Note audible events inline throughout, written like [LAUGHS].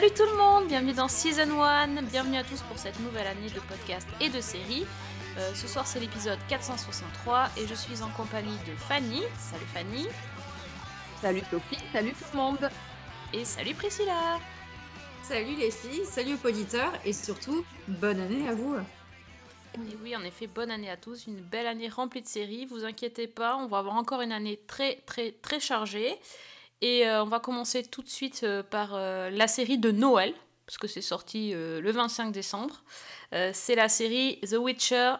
Salut tout le monde, bienvenue dans Season 1, bienvenue à tous pour cette nouvelle année de podcast et de série. Euh, ce soir c'est l'épisode 463 et je suis en compagnie de Fanny. Salut Fanny. Salut Sophie, salut tout le monde. Et salut Priscilla. Salut les filles, salut aux auditeurs et surtout, bonne année à vous. Et oui, en effet, bonne année à tous, une belle année remplie de séries. Vous inquiétez pas, on va avoir encore une année très très très chargée. Et euh, on va commencer tout de suite euh, par euh, la série de Noël, parce que c'est sorti le 25 décembre. C'est la série The Witcher,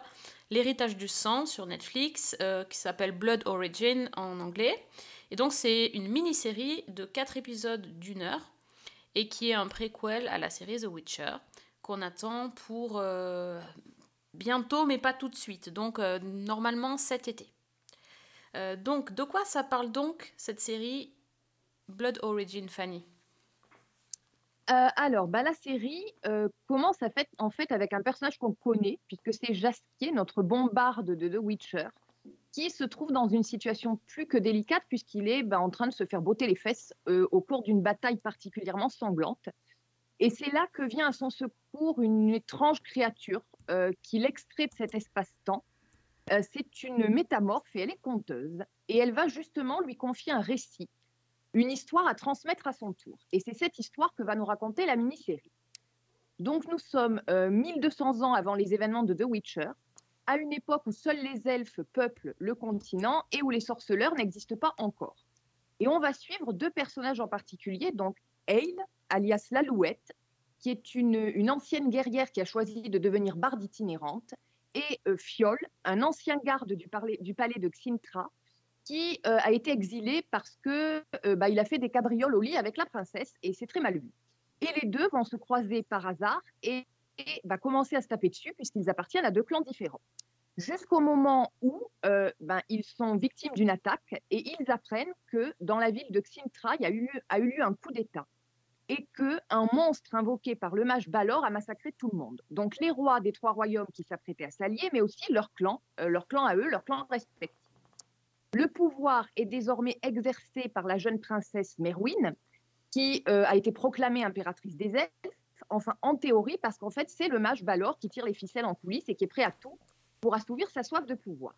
l'héritage du sang sur Netflix, qui s'appelle Blood Origin en anglais. Et donc c'est une mini-série de 4 épisodes d'une heure, et qui est un préquel à la série The Witcher, qu'on attend pour bientôt, mais pas tout de suite. Donc normalement cet été. Donc de quoi ça parle donc cette série Blood Origin, Fanny Euh, alors, bah, la série euh, commence en fait avec un personnage qu'on connaît, puisque c'est Jaskier, notre bombarde de The Witcher, qui se trouve dans une situation plus que délicate, puisqu'il est bah, en train de se faire botter les fesses euh, au cours d'une bataille particulièrement sanglante. Et c'est là que vient à son secours une étrange créature qui l'extrait de cet espace-temps. C'est une métamorphe et elle est conteuse. Et elle va justement lui confier un récit une histoire à transmettre à son tour. Et c'est cette histoire que va nous raconter la mini-série. Donc nous sommes euh, 1200 ans avant les événements de The Witcher, à une époque où seuls les elfes peuplent le continent et où les sorceleurs n'existent pas encore. Et on va suivre deux personnages en particulier, donc Aile, alias l'Alouette, qui est une, ancienne guerrière qui a choisi de devenir barde itinérante, et euh, Fiol, un ancien garde du, du palais de Xintra, euh, a été exilé parce que euh, bah, il a fait des cabrioles au lit avec la princesse et c'est très mal vu. Et les deux vont se croiser par hasard et, et bah, commencer à se taper dessus puisqu'ils appartiennent à deux clans différents. Jusqu'au moment où euh, ben, ils sont victimes d'une attaque et ils apprennent que dans la ville de Xintra, il y a eu, a eu lieu un coup d'État et qu'un monstre invoqué par le mage Balor a massacré tout le monde. Donc les rois des trois royaumes qui s'apprêtaient à s'allier, mais aussi leur clan, leur clan à eux, leur clan respectif. Le pouvoir est désormais exercé par la jeune princesse Merwin, qui euh, a été proclamée impératrice des elfes, enfin en théorie, parce qu'en fait c'est le mage Balor qui tire les ficelles en coulisses et qui est prêt à tout pour assouvir sa soif de pouvoir.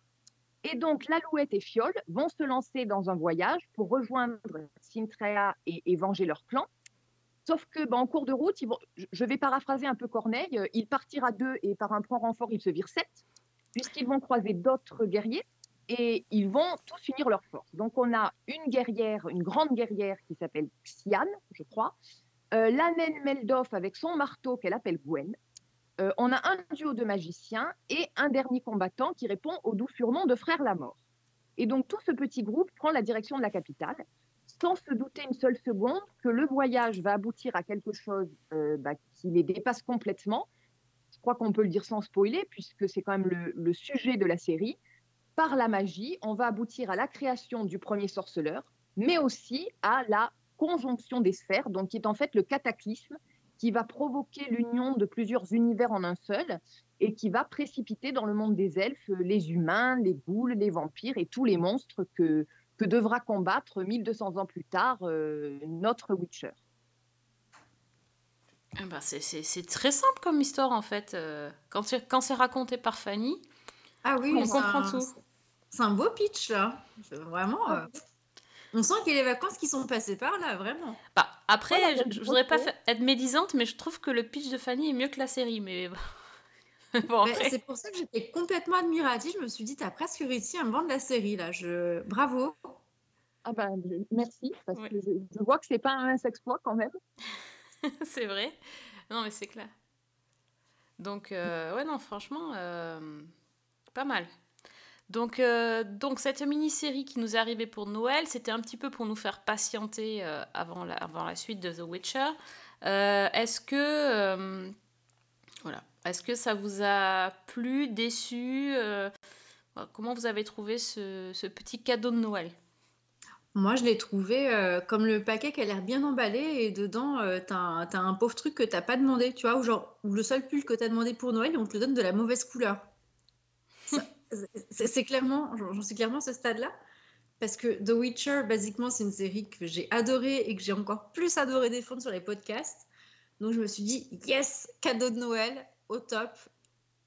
Et donc l'Alouette et Fiol vont se lancer dans un voyage pour rejoindre Sintrea et, venger leur clan. Sauf que, ben, en cours de route, je vais paraphraser un peu Corneille, euh, ils partirent à deux et par un point renfort, ils se virent sept, puisqu'ils vont croiser d'autres guerriers et ils vont tous unir leurs forces. Donc on a une guerrière, une grande guerrière qui s'appelle Xian, je crois, euh, la naine Meldoff avec son marteau qu'elle appelle Gwen. Euh, on a un duo de magiciens et un dernier combattant qui répond au doux surnom de frère la mort. Et donc tout ce petit groupe prend la direction de la capitale, sans se douter une seule seconde que le voyage va aboutir à quelque chose euh, bah, qui les dépasse complètement. Je crois qu'on peut le dire sans spoiler, puisque c'est quand même le, le sujet de la série par la magie, on va aboutir à la création du premier sorceleur, mais aussi à la conjonction des sphères, donc qui est en fait le cataclysme qui va provoquer l'union de plusieurs univers en un seul et qui va précipiter dans le monde des elfes les humains, les ghouls, les vampires et tous les monstres que, que devra combattre 1200 ans plus tard euh, notre Witcher. Ah bah, c'est- très simple comme histoire en fait. Euh, quand c'est quand c'est raconté par Fanny, Ah oui, on comprend un- tout. C'est un beau pitch là. Vraiment. euh, On sent qu'il y a les vacances qui sont passées par là, vraiment. Bah, après, Voilà, je, je voudrais pas être médisante, mais je trouve que le pitch de Fanny est mieux que la série. Mais [LAUGHS] bon. C'est pour ça que j'étais complètement admirative. Je me suis dit, t'as presque réussi à me vendre la série là. Je... Bravo. Ah ben, je- merci, parce Ouais. que je, je vois que c'est pas un mince exploit quand même. [LAUGHS] c'est vrai. Non, mais c'est clair. Donc, euh, ouais, non, franchement, euh, pas mal. Donc, euh, donc cette mini-série qui nous est arrivée pour Noël, c'était un petit peu pour nous faire patienter euh, avant, la, suite de The Witcher. Euh, Est-ce que, voilà, est-ce que ça vous a plu, déçu Comment vous avez trouvé ce, petit cadeau de Noël? Moi, je l'ai trouvé comme le paquet qui a l'air bien emballé et dedans, euh, t'as un, t'as un pauvre truc que t'as pas demandé, tu vois, ou genre le seul pull que t'as demandé pour Noël on te le donne de la mauvaise couleur. C'est clairement, j'en suis clairement à ce stade-là. Parce que The Witcher, basiquement, c'est une série que j'ai adorée et que j'ai encore plus adoré défendre sur les podcasts. Donc je me suis dit, yes, cadeau de Noël, au top.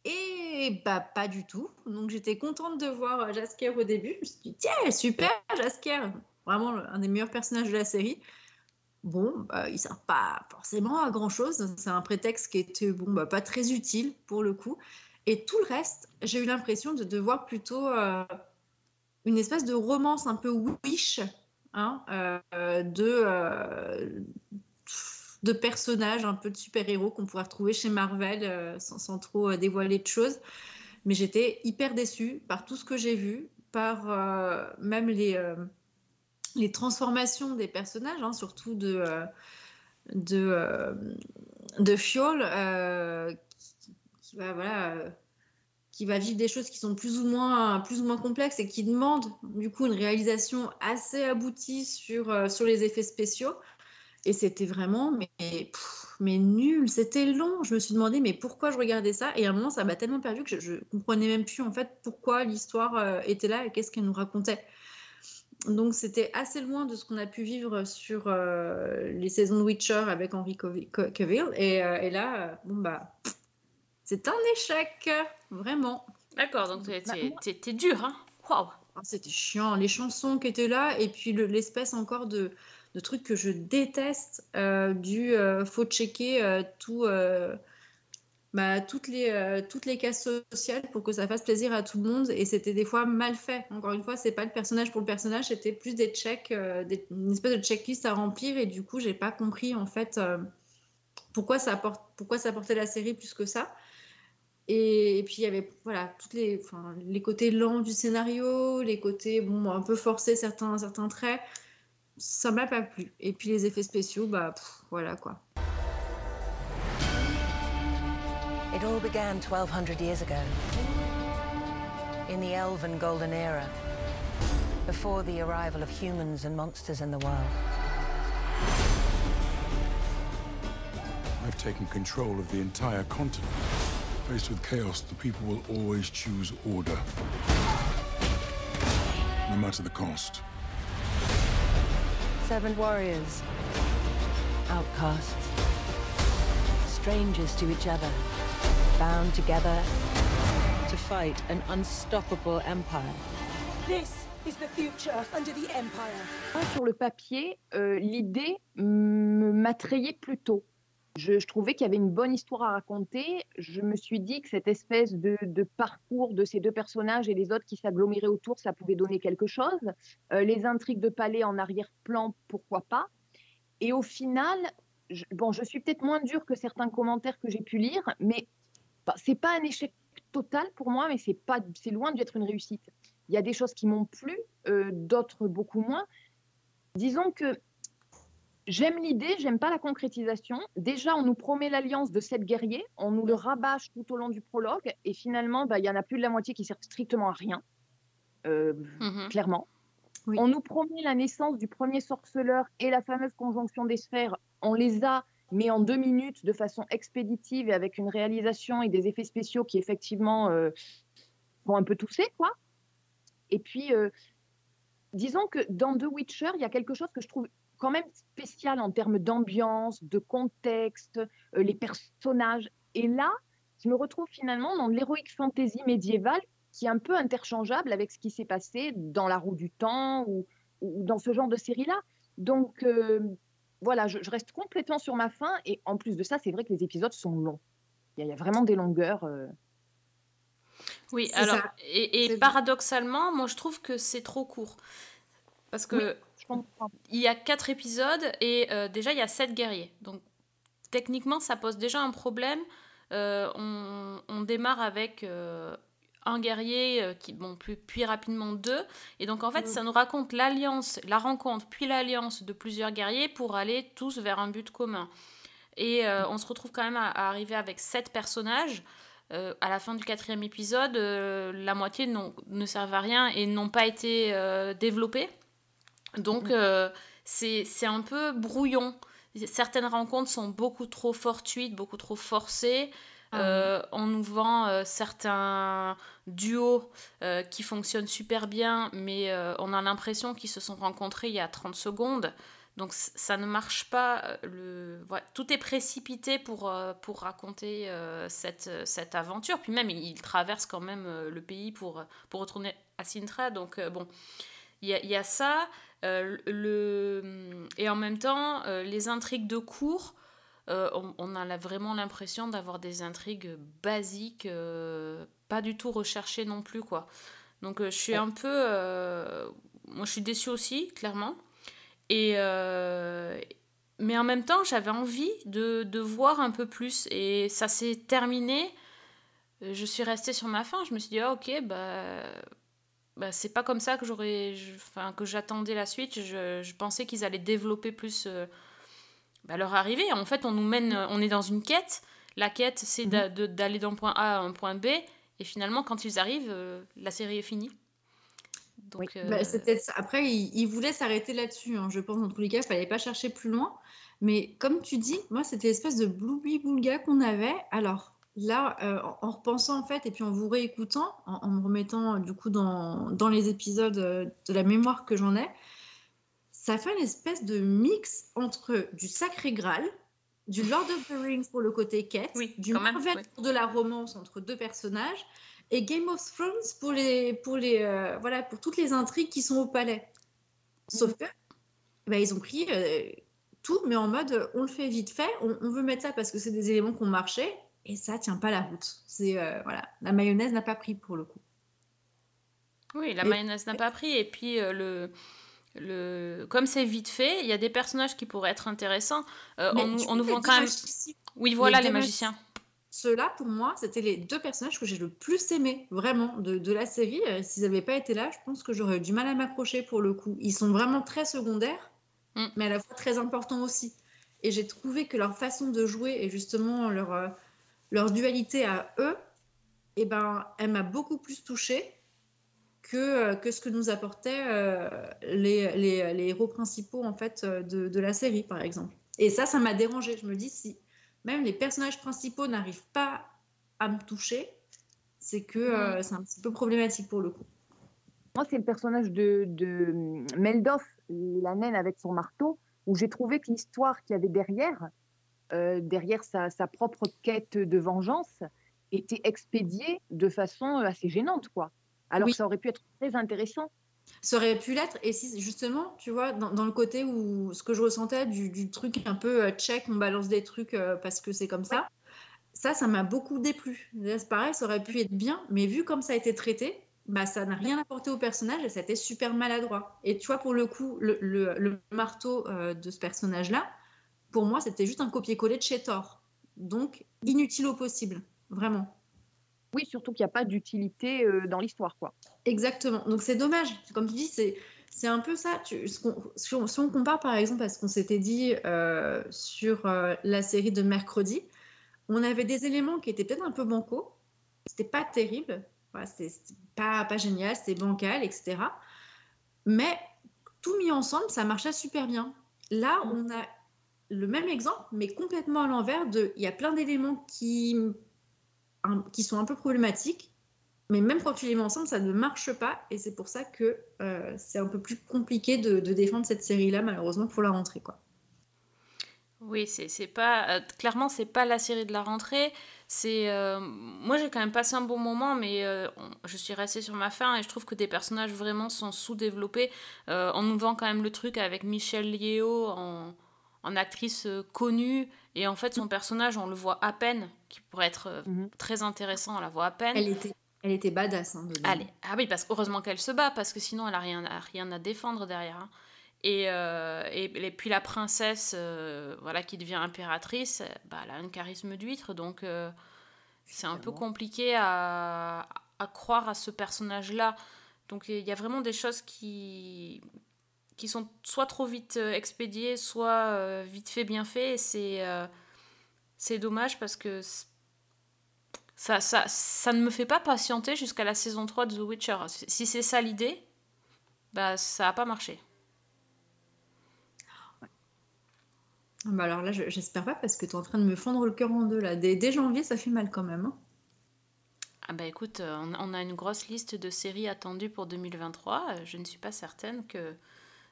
Et bah pas du tout. Donc j'étais contente de voir Jaskier au début. Je me suis dit, tiens, super, Jaskier. Vraiment un des meilleurs personnages de la série. Bon, bah, il ne sert pas forcément à grand chose. C'est un prétexte qui était bon, bah, pas très utile pour le coup. Et tout le reste, j'ai eu l'impression de, de voir plutôt euh, une espèce de romance un peu wish hein, euh, de, euh, de personnages, un peu de super-héros qu'on pourrait retrouver chez Marvel sans, trop dévoiler de choses. Mais j'étais hyper déçue par tout ce que j'ai vu, par même les, transformations des personnages, hein, surtout de, de, euh, Fiol, qui, qui va, voilà, euh, qui va vivre des choses qui sont plus ou moins, plus ou moins complexes et qui demandent du coup une réalisation assez aboutie sur, euh, sur les effets spéciaux. Et c'était vraiment mais, mais nul, c'était long. Je me suis demandé mais pourquoi je regardais ça? Et à un moment, ça m'a tellement perdu que je, ne comprenais même plus en fait pourquoi l'histoire euh, était là et qu'est-ce qu'elle nous racontait. Donc c'était assez loin de ce qu'on a pu vivre sur les saisons de Witcher avec Henry Cavill. Et, là, bon bah, c'est un échec, vraiment. D'accord, donc t'es- Bah, t'es moi- t'es- t'es dur, hein Waouh Ah, C'était chiant, les chansons qui étaient là, et puis le- l'espèce encore de, de truc que je déteste, euh, du euh, faut checker euh, tout, euh, bah, toutes, les, toutes les cases sociales pour que ça fasse plaisir à tout le monde, et c'était des fois mal fait. Encore une fois, c'est pas le personnage pour le personnage, c'était plus des checks, des- une espèce de checklist à remplir, et du coup, j'ai pas compris en fait pourquoi, ça apporte, pourquoi ça apportait la série plus que ça. Et, et puis il y avait voilà toutes les enfin, les côtés lents du scénario, les côtés bon un peu forcés certains certains traits, ça m'a pas plu. Et puis les effets spéciaux bah pff, voilà quoi. It all began 1200 years ago, in the Elven Golden Era, before the arrival of humans and monsters in the world. I've taken control of the entire continent. Faced with chaos, the people will always choose order. No matter the cost. Seven warriors, outcasts, strangers to each other, bound together to fight an unstoppable empire. This is the future under the Empire. Sur le papier, euh, l'idée m'attrayait plutôt. Je, trouvais qu'il y avait une bonne histoire à raconter. Je me suis dit que cette espèce de, de parcours de ces deux personnages et les autres qui s'aggloméraient autour, ça pouvait donner quelque chose. Euh, les intrigues de palais en arrière-plan, pourquoi pas. Et au final, je, bon, je suis peut-être moins dure que certains commentaires que j'ai pu lire, mais bah, c'est pas un échec total pour moi, mais c'est pas, c'est loin d'être une réussite. Il y a des choses qui m'ont plu, euh, d'autres beaucoup moins. Disons que j'aime l'idée, j'aime pas la concrétisation. Déjà, on nous promet l'alliance de sept guerriers, on nous le rabâche tout au long du prologue, et finalement, bah, il y en a plus de la moitié qui servent strictement à rien, euh, Mhm. clairement. Oui. On nous promet la naissance du premier sorceleur et la fameuse conjonction des sphères. On les a, mais en deux minutes, de façon expéditive et avec une réalisation et des effets spéciaux qui effectivement euh, vont un peu tousser, quoi. Et puis, euh, disons que dans The Witcher, il y a quelque chose que je trouve quand même spécial en termes d'ambiance, de contexte, euh, les personnages. Et là, je me retrouve finalement dans de l'héroïque fantasy médiévale qui est un peu interchangeable avec ce qui s'est passé dans La Roue du Temps ou, ou dans ce genre de série-là. Donc, euh, voilà, je, je reste complètement sur ma faim. Et en plus de ça, c'est vrai que les épisodes sont longs. Il y a, il y a vraiment des longueurs. euh, Oui, alors, ça. et, paradoxalement, moi je trouve que c'est trop court. Parce que Oui. Comprends. il y a quatre épisodes et euh, déjà il y a sept guerriers. Donc techniquement, ça pose déjà un problème. Euh, on, on démarre avec euh, un guerrier, qui, bon, puis, puis rapidement deux. Et donc en fait, Mm. ça nous raconte l'alliance, la rencontre, puis l'alliance de plusieurs guerriers pour aller tous vers un but commun. Et euh, on se retrouve quand même à, à arriver avec sept personnages. Euh, à la fin du quatrième épisode, euh, la moitié ne servent à rien et n'ont pas été développés. Donc, euh, c'est un peu brouillon. Certaines rencontres sont beaucoup trop fortuites, beaucoup trop forcées. Ah. Euh, on nous vend euh, certains duos euh, qui fonctionnent super bien, mais on a l'impression qu'ils se sont rencontrés il y a 30 secondes. Donc ça ne marche pas. Le... voilà, Tout est précipité pour, pour raconter cette, cette aventure. Puis même, il, traverse quand même le pays pour, pour retourner à Sintra. Donc bon, il y a, il y a ça. Euh, le... Et en même temps, euh, les intrigues de cours, euh, on, on a vraiment l'impression d'avoir des intrigues basiques, pas du tout recherchées non plus, quoi. Donc je suis un peu... Moi, je suis déçue aussi, clairement. Et... Mais en même temps, j'avais envie de, de voir un peu plus. Et ça s'est terminé. Je suis restée sur ma faim. Je me suis dit, ah, ok, bah, bah, c'est pas comme ça que j'aurais, enfin, que j'attendais la suite. Je, je pensais qu'ils allaient développer plus euh, bah, leur arrivée. En fait, on nous mène, euh, on est dans une quête. La quête, c'est de- d'aller d'un point A à un point B. Et finalement, quand ils arrivent, euh, la série est finie. Donc, Oui. euh, Bah, ça. Après, il, il voulait s'arrêter là-dessus. hein. Je pense, dans tous les cas, il fallait pas chercher plus loin. Mais comme tu dis, moi, c'était l'espèce de bloubi-boulga qu'on avait. Alors là, euh, en, en repensant, en fait, et puis en vous réécoutant, en, en me remettant, du coup, dans, dans les épisodes euh, de la mémoire que j'en ai, ça fait une espèce de mix entre du Sacré Graal, du Lord of the Rings pour le côté quête, Oui, du Marvel pour de la romance entre deux personnages, et Game of Thrones pour les pour les euh, voilà pour toutes les intrigues qui sont au palais. Sauf que bah, ils ont pris euh, tout, mais en mode on le fait vite fait, on, on veut mettre ça parce que c'est des éléments qui ont marché et ça tient pas la route. C'est euh, voilà, la mayonnaise n'a pas pris pour le coup. Oui, la Et- mayonnaise n'a pas pris. Et puis, euh, le, le... comme c'est vite fait, il y a des personnages qui pourraient être intéressants. Euh, on, nous- on vend quand même. magiciens- Oui, voilà, les les deux magiciens. Ceux-là, pour moi, c'était les deux personnages que j'ai le plus aimés, vraiment, de, de la série. Euh, S'ils n'avaient pas été là, je pense que j'aurais eu du mal à m'accrocher pour le coup. Ils sont vraiment très secondaires, Mm. mais à la fois très importants aussi. Et j'ai trouvé que leur façon de jouer et justement leur, leur dualité à eux, eh ben, elle m'a beaucoup plus touchée que, euh, que ce que nous apportaient euh, les, les- les héros principaux en fait, euh, de, de la série, par exemple. Et ça, ça m'a dérangé. Je me dis, si même les personnages principaux n'arrivent pas à me toucher, c'est que euh, c'est un petit peu problématique pour le coup. Moi, c'est le personnage de, de Meldoff, la naine avec son marteau, où j'ai trouvé que l'histoire qu'il y avait derrière, euh, derrière sa, sa propre quête de vengeance, était expédiée de façon assez gênante, quoi. Alors Oui. ça aurait pu être très intéressant. Ça aurait pu l'être, et si justement, tu vois, dans, dans le côté où ce que je ressentais du, du truc un peu euh, check, on balance des trucs euh, parce que c'est comme ça, ça, ça m'a beaucoup déplu. C'est pareil, ça aurait pu être bien, mais vu comme ça a été traité, bah, ça n'a rien apporté au personnage et ça a été super maladroit. Et tu vois, pour le coup, le, le- le marteau euh, de ce personnage-là, pour moi, c'était juste un copier-coller de chez Thor. Donc, inutile au possible, vraiment. Oui, surtout qu'il n'y a pas d'utilité euh, dans l'histoire, quoi. Exactement. Donc c'est dommage. Comme tu dis, c'est c'est un peu ça. Tu- ce qu'on- si, on, si on compare par exemple à ce qu'on s'était dit euh, sur euh, la série de mercredi, on avait des éléments qui étaient peut-être un peu bancaux. C'était pas terrible. Voilà, c'était pas, pas génial, c'était bancal, etc. Mais tout mis ensemble, ça marchait super bien. Là, on a le même exemple, mais complètement à l'envers. De, il y a plein d'éléments qui, qui sont un peu problématiques. Mais même quand tu les mets ensemble, ça ne marche pas. Et c'est pour ça que euh, c'est un peu plus compliqué de, défendre cette série-là, malheureusement, pour la rentrée. Quoi. Oui, c'est c'est pas. euh, clairement, c'est pas la série de la rentrée. C'est. euh, moi, j'ai quand même passé un bon moment, mais je suis restée sur ma faim et je trouve que des personnages vraiment sont sous-développés. On nous vend quand même le truc avec Michelle Yeo en, en actrice euh, connue. Et en fait, son personnage, on le voit à peine, qui pourrait être euh, Mhm. très intéressant, on la voit à peine. Elle était, elle était badass. Hein. Allez. Ah oui, parce heureusement qu'elle se bat, parce que sinon elle a rien, à- rien à défendre derrière. hein. Et, euh, et, et puis la princesse, euh, voilà, qui devient impératrice, bah, elle a un charisme d'huître, donc euh, c'est un peu compliqué à, à croire à ce personnage-là. Donc il y a vraiment des choses qui, qui sont soit trop vite euh, expédiées, soit euh, vite fait, bien fait. Et c'est euh, c'est dommage parce que ça, ça, ça ne me fait pas patienter jusqu'à la saison 3 de The Witcher. Si c'est ça l'idée, bah ça n'a pas marché. Ah Bah alors là, je- j'espère pas parce que tu es en train de me fondre le cœur en deux là. Dès, dès janvier, ça fait mal quand même. hein. Ah bah écoute, on on a une grosse liste de séries attendues pour 2023. Euh, Je ne suis pas certaine que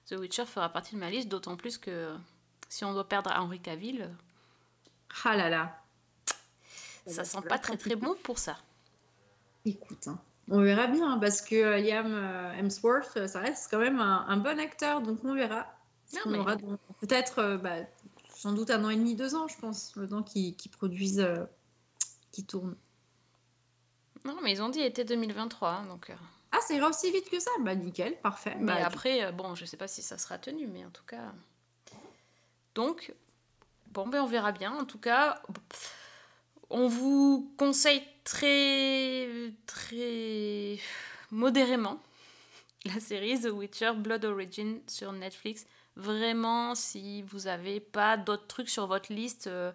The Witcher fera partie de ma liste, d'autant plus que si on doit perdre Henry Cavill, Ah là là. ça va sent pas très très bon pour ça. Écoute, hein, on verra bien hein, parce que euh, Liam euh, Hemsworth, euh, ça reste quand même un, un bon acteur, donc on verra. Non, On mais- aura peut-être, bah, sans doute un an et demi, deux ans, je pense, le temps qu'ils produisent, euh, qu'ils tournent. Non, mais ils ont dit été 2023, hein, donc... euh, Ah, ça ira aussi vite que ça Bah nickel, parfait. Mais Bah, après, euh, bon, je sais pas si ça sera tenu, mais en tout cas. Donc, bon, ben on verra bien. En tout cas, on vous conseille très, très modérément [LAUGHS] la série The Witcher Blood Origin sur Netflix. Vraiment, si vous n'avez pas d'autres trucs sur votre liste, euh,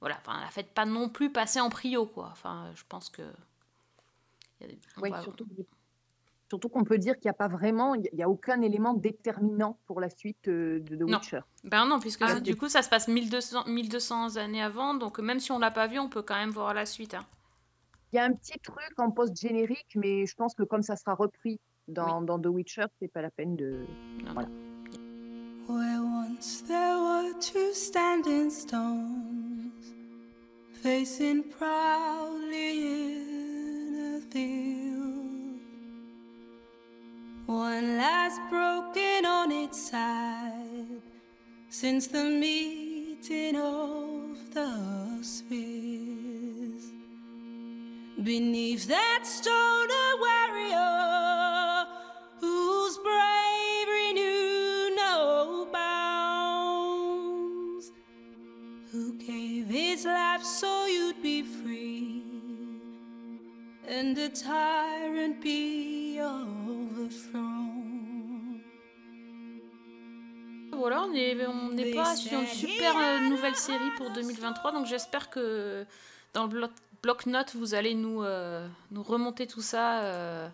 voilà, enfin, la faites pas non plus passer en prio, quoi. Enfin, je pense que. il y a des- on Oui, va- surtout, surtout qu'on peut dire qu'il n'y a pas vraiment, il n'y a aucun élément déterminant pour la suite euh, de The Non. Witcher. Ben non, puisque Ah, du coup ça se passe 1200, 1200 années avant, donc même si on l'a pas vu, on peut quand même voir la suite. hein. Il y a un petit truc en post-générique, mais je pense que comme ça sera repris dans, dans The Witcher, c'est pas la peine de. Non, Voilà. Where once there were two standing stones, facing proudly in a field. One last broken on its side since the meeting of the spheres. Beneath that stone, a warrior whose bravery knew no bounds, who gave his life so you'd be free and a tyrant be overthrown. Voilà, on n'est on n'est pas sur une super euh, nouvelle série pour 2023, donc j'espère que dans le bloc- bloc-notes, vous allez nous, euh, nous remonter tout ça euh,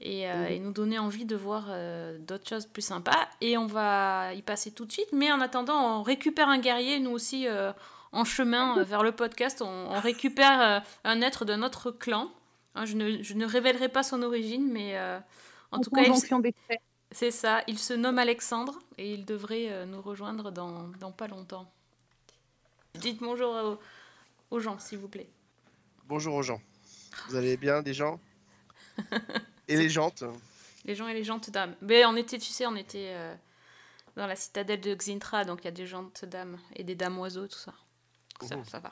et, euh, et nous donner envie de voir d'autres choses plus sympas. Et on va y passer tout de suite, mais en attendant, on récupère un guerrier, nous aussi, en chemin vers le podcast. On, on récupère un être de notre clan. Hein, je, ne, je ne révélerai pas son origine, mais en tout cas, il, c'est ça, il se nomme Alexandre et il devrait euh, nous rejoindre dans, dans pas longtemps. Dites bonjour aux, aux gens, s'il vous plaît. Bonjour aux gens. Vous allez bien, des gens [LAUGHS] Et les jantes Les gens et les gentes dames. Mais on était, tu sais, on était euh, dans la citadelle de Xintra, donc il y a des gentes dames et des dames oiseaux, tout ça. Ça, Mhm. ça va.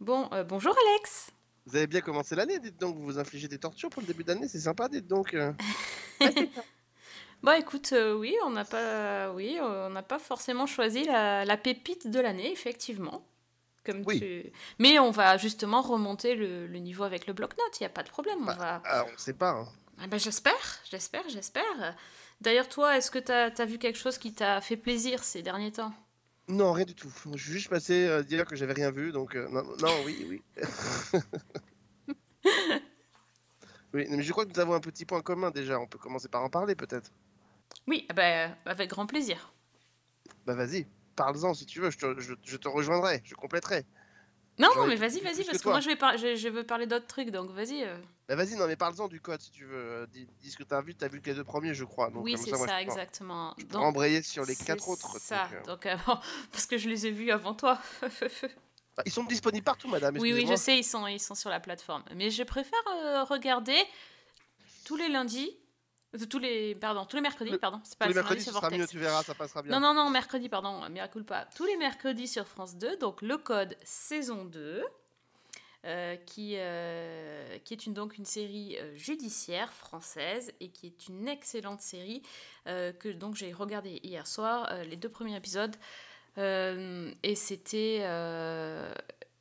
Bon, euh, bonjour Alex Vous avez bien commencé l'année, dites donc. Vous vous infligez des tortures pour le début d'année, c'est sympa, dites donc. euh. [LAUGHS] Bah écoute, euh, oui, on n'a pas, oui, on n'a pas forcément choisi la, la pépite de l'année, effectivement. Comme Oui. tu... Mais on va justement remonter le, le niveau avec le bloc-notes, il n'y a pas de problème. On Bah, va... ah, on sait pas. hein. Ah ben, j'espère, j'espère, j'espère. D'ailleurs, toi, est-ce que tu as, vu quelque chose qui t'a fait plaisir ces derniers temps? Non, rien du tout. Je suis juste passé euh, dire que j'avais rien vu, donc euh, non, non, oui, oui. [LAUGHS] oui, mais je crois que nous avons un petit point commun déjà. On peut commencer par en parler peut-être. Oui, ah ben, avec grand plaisir. Bah vas-y, parle-en si tu veux. Je te, je- je te rejoindrai, je compléterai. Non, mais vas-y, vas-y, parce que moi, je, vais par- je, je veux parler d'autres trucs, donc vas-y. euh. Bah vas-y, non mais parle-en du code si tu veux. Euh, Dis, dis ce que t'as vu. T'as vu les deux premiers, je crois. Donc, oui, c'est moi, ça, je exactement. Je Donc, embrayer sur les quatre autres. ça, euh, donc, euh, [LAUGHS] parce que je les ai vus avant toi. [LAUGHS] bah, ils sont disponibles partout, madame. oui, oui, je sais, ils sont, ils sont sur la plateforme. Mais je préfère euh, regarder tous les lundis, tous les, pardon, tous les mercredis, pardon, c'est pas Tous les mercredis, ce sera mieux, tu verras, ça passera bien. Non, non, non, mercredi, pardon, miracle pas. Tous les mercredis sur France 2, donc le code saison 2, euh, qui, euh, qui est une, donc une série euh, judiciaire française et qui est une excellente série euh, que donc j'ai regardé hier soir, euh, les deux premiers épisodes, euh, et c'était euh,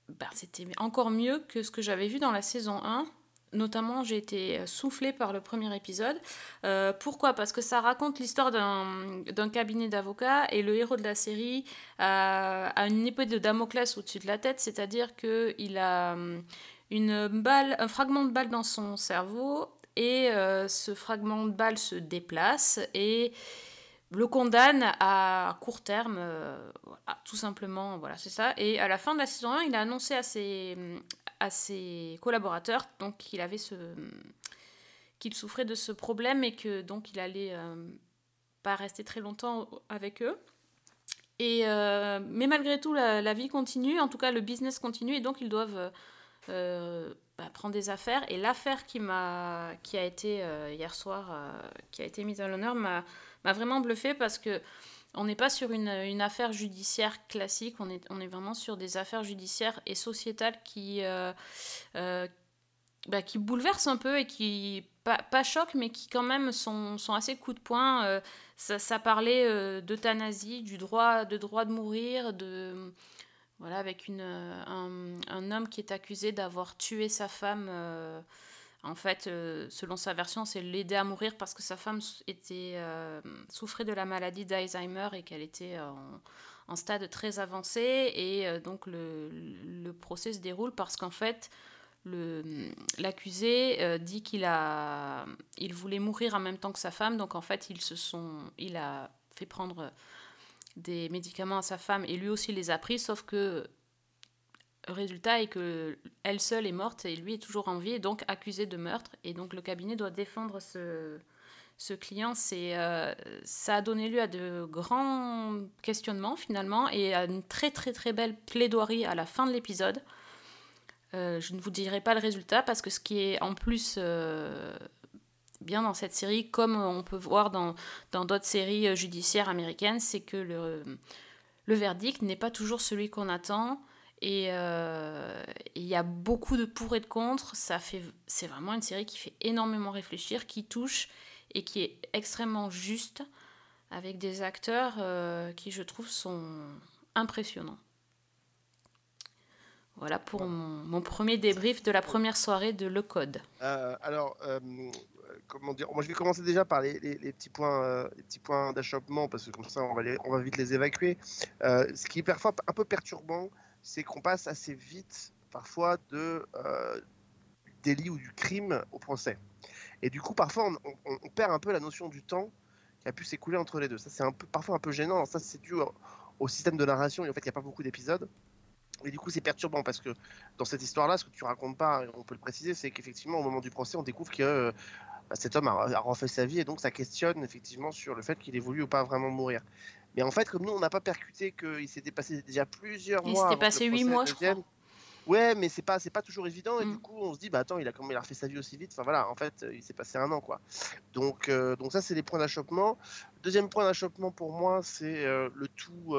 ben, c'était encore mieux que ce que j'avais vu dans la saison 1. Notamment, j'ai été soufflée par le premier épisode. Euh, pourquoi? Parce que ça raconte l'histoire d'un cabinet d'avocats et le héros de la série a, une épée de Damoclès au-dessus de la tête, c'est-à-dire qu'il a hum, une balle, un fragment de balle dans son cerveau et euh, ce fragment de balle se déplace et le condamne à court terme, euh, tout simplement, voilà, c'est ça. Et à la fin de la saison 1, il a annoncé à ses, à ses collaborateurs donc qu'il avait ce qu'il souffrait de ce problème et que donc il allait euh, pas rester très longtemps avec eux. Et euh, mais malgré tout, la, vie continue, en tout cas le business continue, et donc ils doivent euh, bah, prendre des affaires. Et l'affaire qui m'a, qui a été hier soir, qui a été mise à l'honneur, m'a vraiment bluffé parce que on n'est pas sur une, une affaire judiciaire classique, on est, on est vraiment sur des affaires judiciaires et sociétales qui, euh, euh, bah, qui bouleversent un peu et qui, pas, pas choquent, mais qui quand même sont, sont assez coup de poing. Euh, ça, parlait d'euthanasie, du droit de, droit de mourir, de, voilà, avec une, un, un homme qui est accusé d'avoir tué sa femme. En fait, euh, selon sa version, c'est l'aider à mourir parce que sa femme était, euh, souffrait de la maladie d'Alzheimer et qu'elle était en, stade très avancé. Et euh, donc, le, le procès se déroule parce qu'en fait, l'accusé dit qu'il a, il voulait mourir en même temps que sa femme. Donc, en fait, ils se sont, il a fait prendre des médicaments à sa femme et lui aussi les a pris, sauf que résultat est que elle seule est morte et lui est toujours en vie et donc accusé de meurtre et donc le cabinet doit défendre ce, client. Euh, ça a donné lieu à de grands questionnements finalement et à une très très très belle plaidoirie à la fin de l'épisode. Euh, je ne vous dirai pas le résultat parce que ce qui est en plus euh, bien dans cette série, comme on peut voir dans d'autres séries judiciaires américaines, c'est que le verdict n'est pas toujours celui qu'on attend. Et euh, il y a beaucoup de pour et de contre. Ça fait, c'est vraiment une série qui fait énormément réfléchir, qui touche et qui est extrêmement juste, avec des acteurs euh, qui, je trouve, sont impressionnants. Voilà pour mon, mon premier débrief de la première soirée de Le Code. Euh, alors, euh, comment dire Moi, je vais commencer déjà par les, les- les petits points, euh, les petits points d'achoppement parce que comme ça, on va, les- on va vite les évacuer. Ce qui est parfois un peu perturbant, c'est qu'on passe assez vite, parfois, de euh, du délit ou du crime au procès. Et du coup, parfois, on, perd un peu la notion du temps qui a pu s'écouler entre les deux. Ça, c'est un peu, parfois un peu gênant. Ça, c'est dû au, système de narration. Et en fait, il n'y a pas beaucoup d'épisodes. Et du coup, c'est perturbant parce que dans cette histoire-là, ce que tu racontes pas, on peut le préciser, c'est qu'effectivement, au moment du procès, on découvre que euh, bah, cet homme a, a refait sa vie et donc ça questionne effectivement sur le fait qu'il ait voulu ou pas vraiment mourir. Mais en fait, comme nous, on n'a pas percuté qu'il s'était passé déjà plusieurs Il mois. s'était avant que passé huit mois, je crois. Ouais, mais c'est pas c'est pas toujours évident et Mm. du coup on se dit bah attends il a comment il a refait sa vie aussi vite enfin voilà en fait euh, il s'est passé un an quoi donc euh, donc ça c'est les points d'achoppement deuxième point d'achoppement pour moi c'est euh, le tout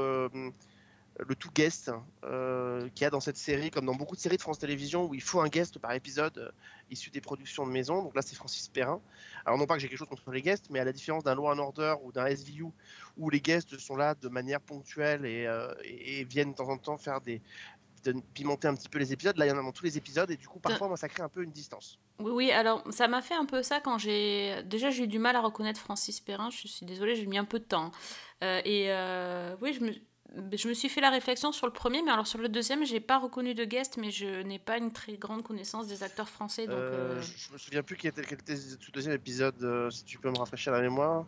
le tout guest euh, qu'il y a dans cette série comme dans beaucoup de séries de France Télévisions où il faut un guest par épisode euh, issu des productions de maison donc là c'est Francis Perrin alors non pas que j'ai quelque chose contre les guests mais à la différence d'un Law and Order ou d'un SVU où les guests sont là de manière ponctuelle et, euh, et- et viennent de temps en temps faire des de pimenter un petit peu les épisodes. Là, il y en a dans tous les épisodes et du coup, parfois, moi, ça crée un peu une distance. Oui, oui, alors ça m'a fait un peu ça quand j'ai. Déjà, j'ai eu du mal à reconnaître Francis Perrin, je suis désolée, j'ai mis un peu de temps. Euh, et euh, oui, je me... je me suis fait la réflexion sur le premier, mais alors sur le deuxième, j'ai pas reconnu de guest, mais je n'ai pas une très grande connaissance des acteurs français. Donc, Euh, euh, Je me souviens plus quel était, quel était ce deuxième épisode, euh, si tu peux me rafraîchir la mémoire.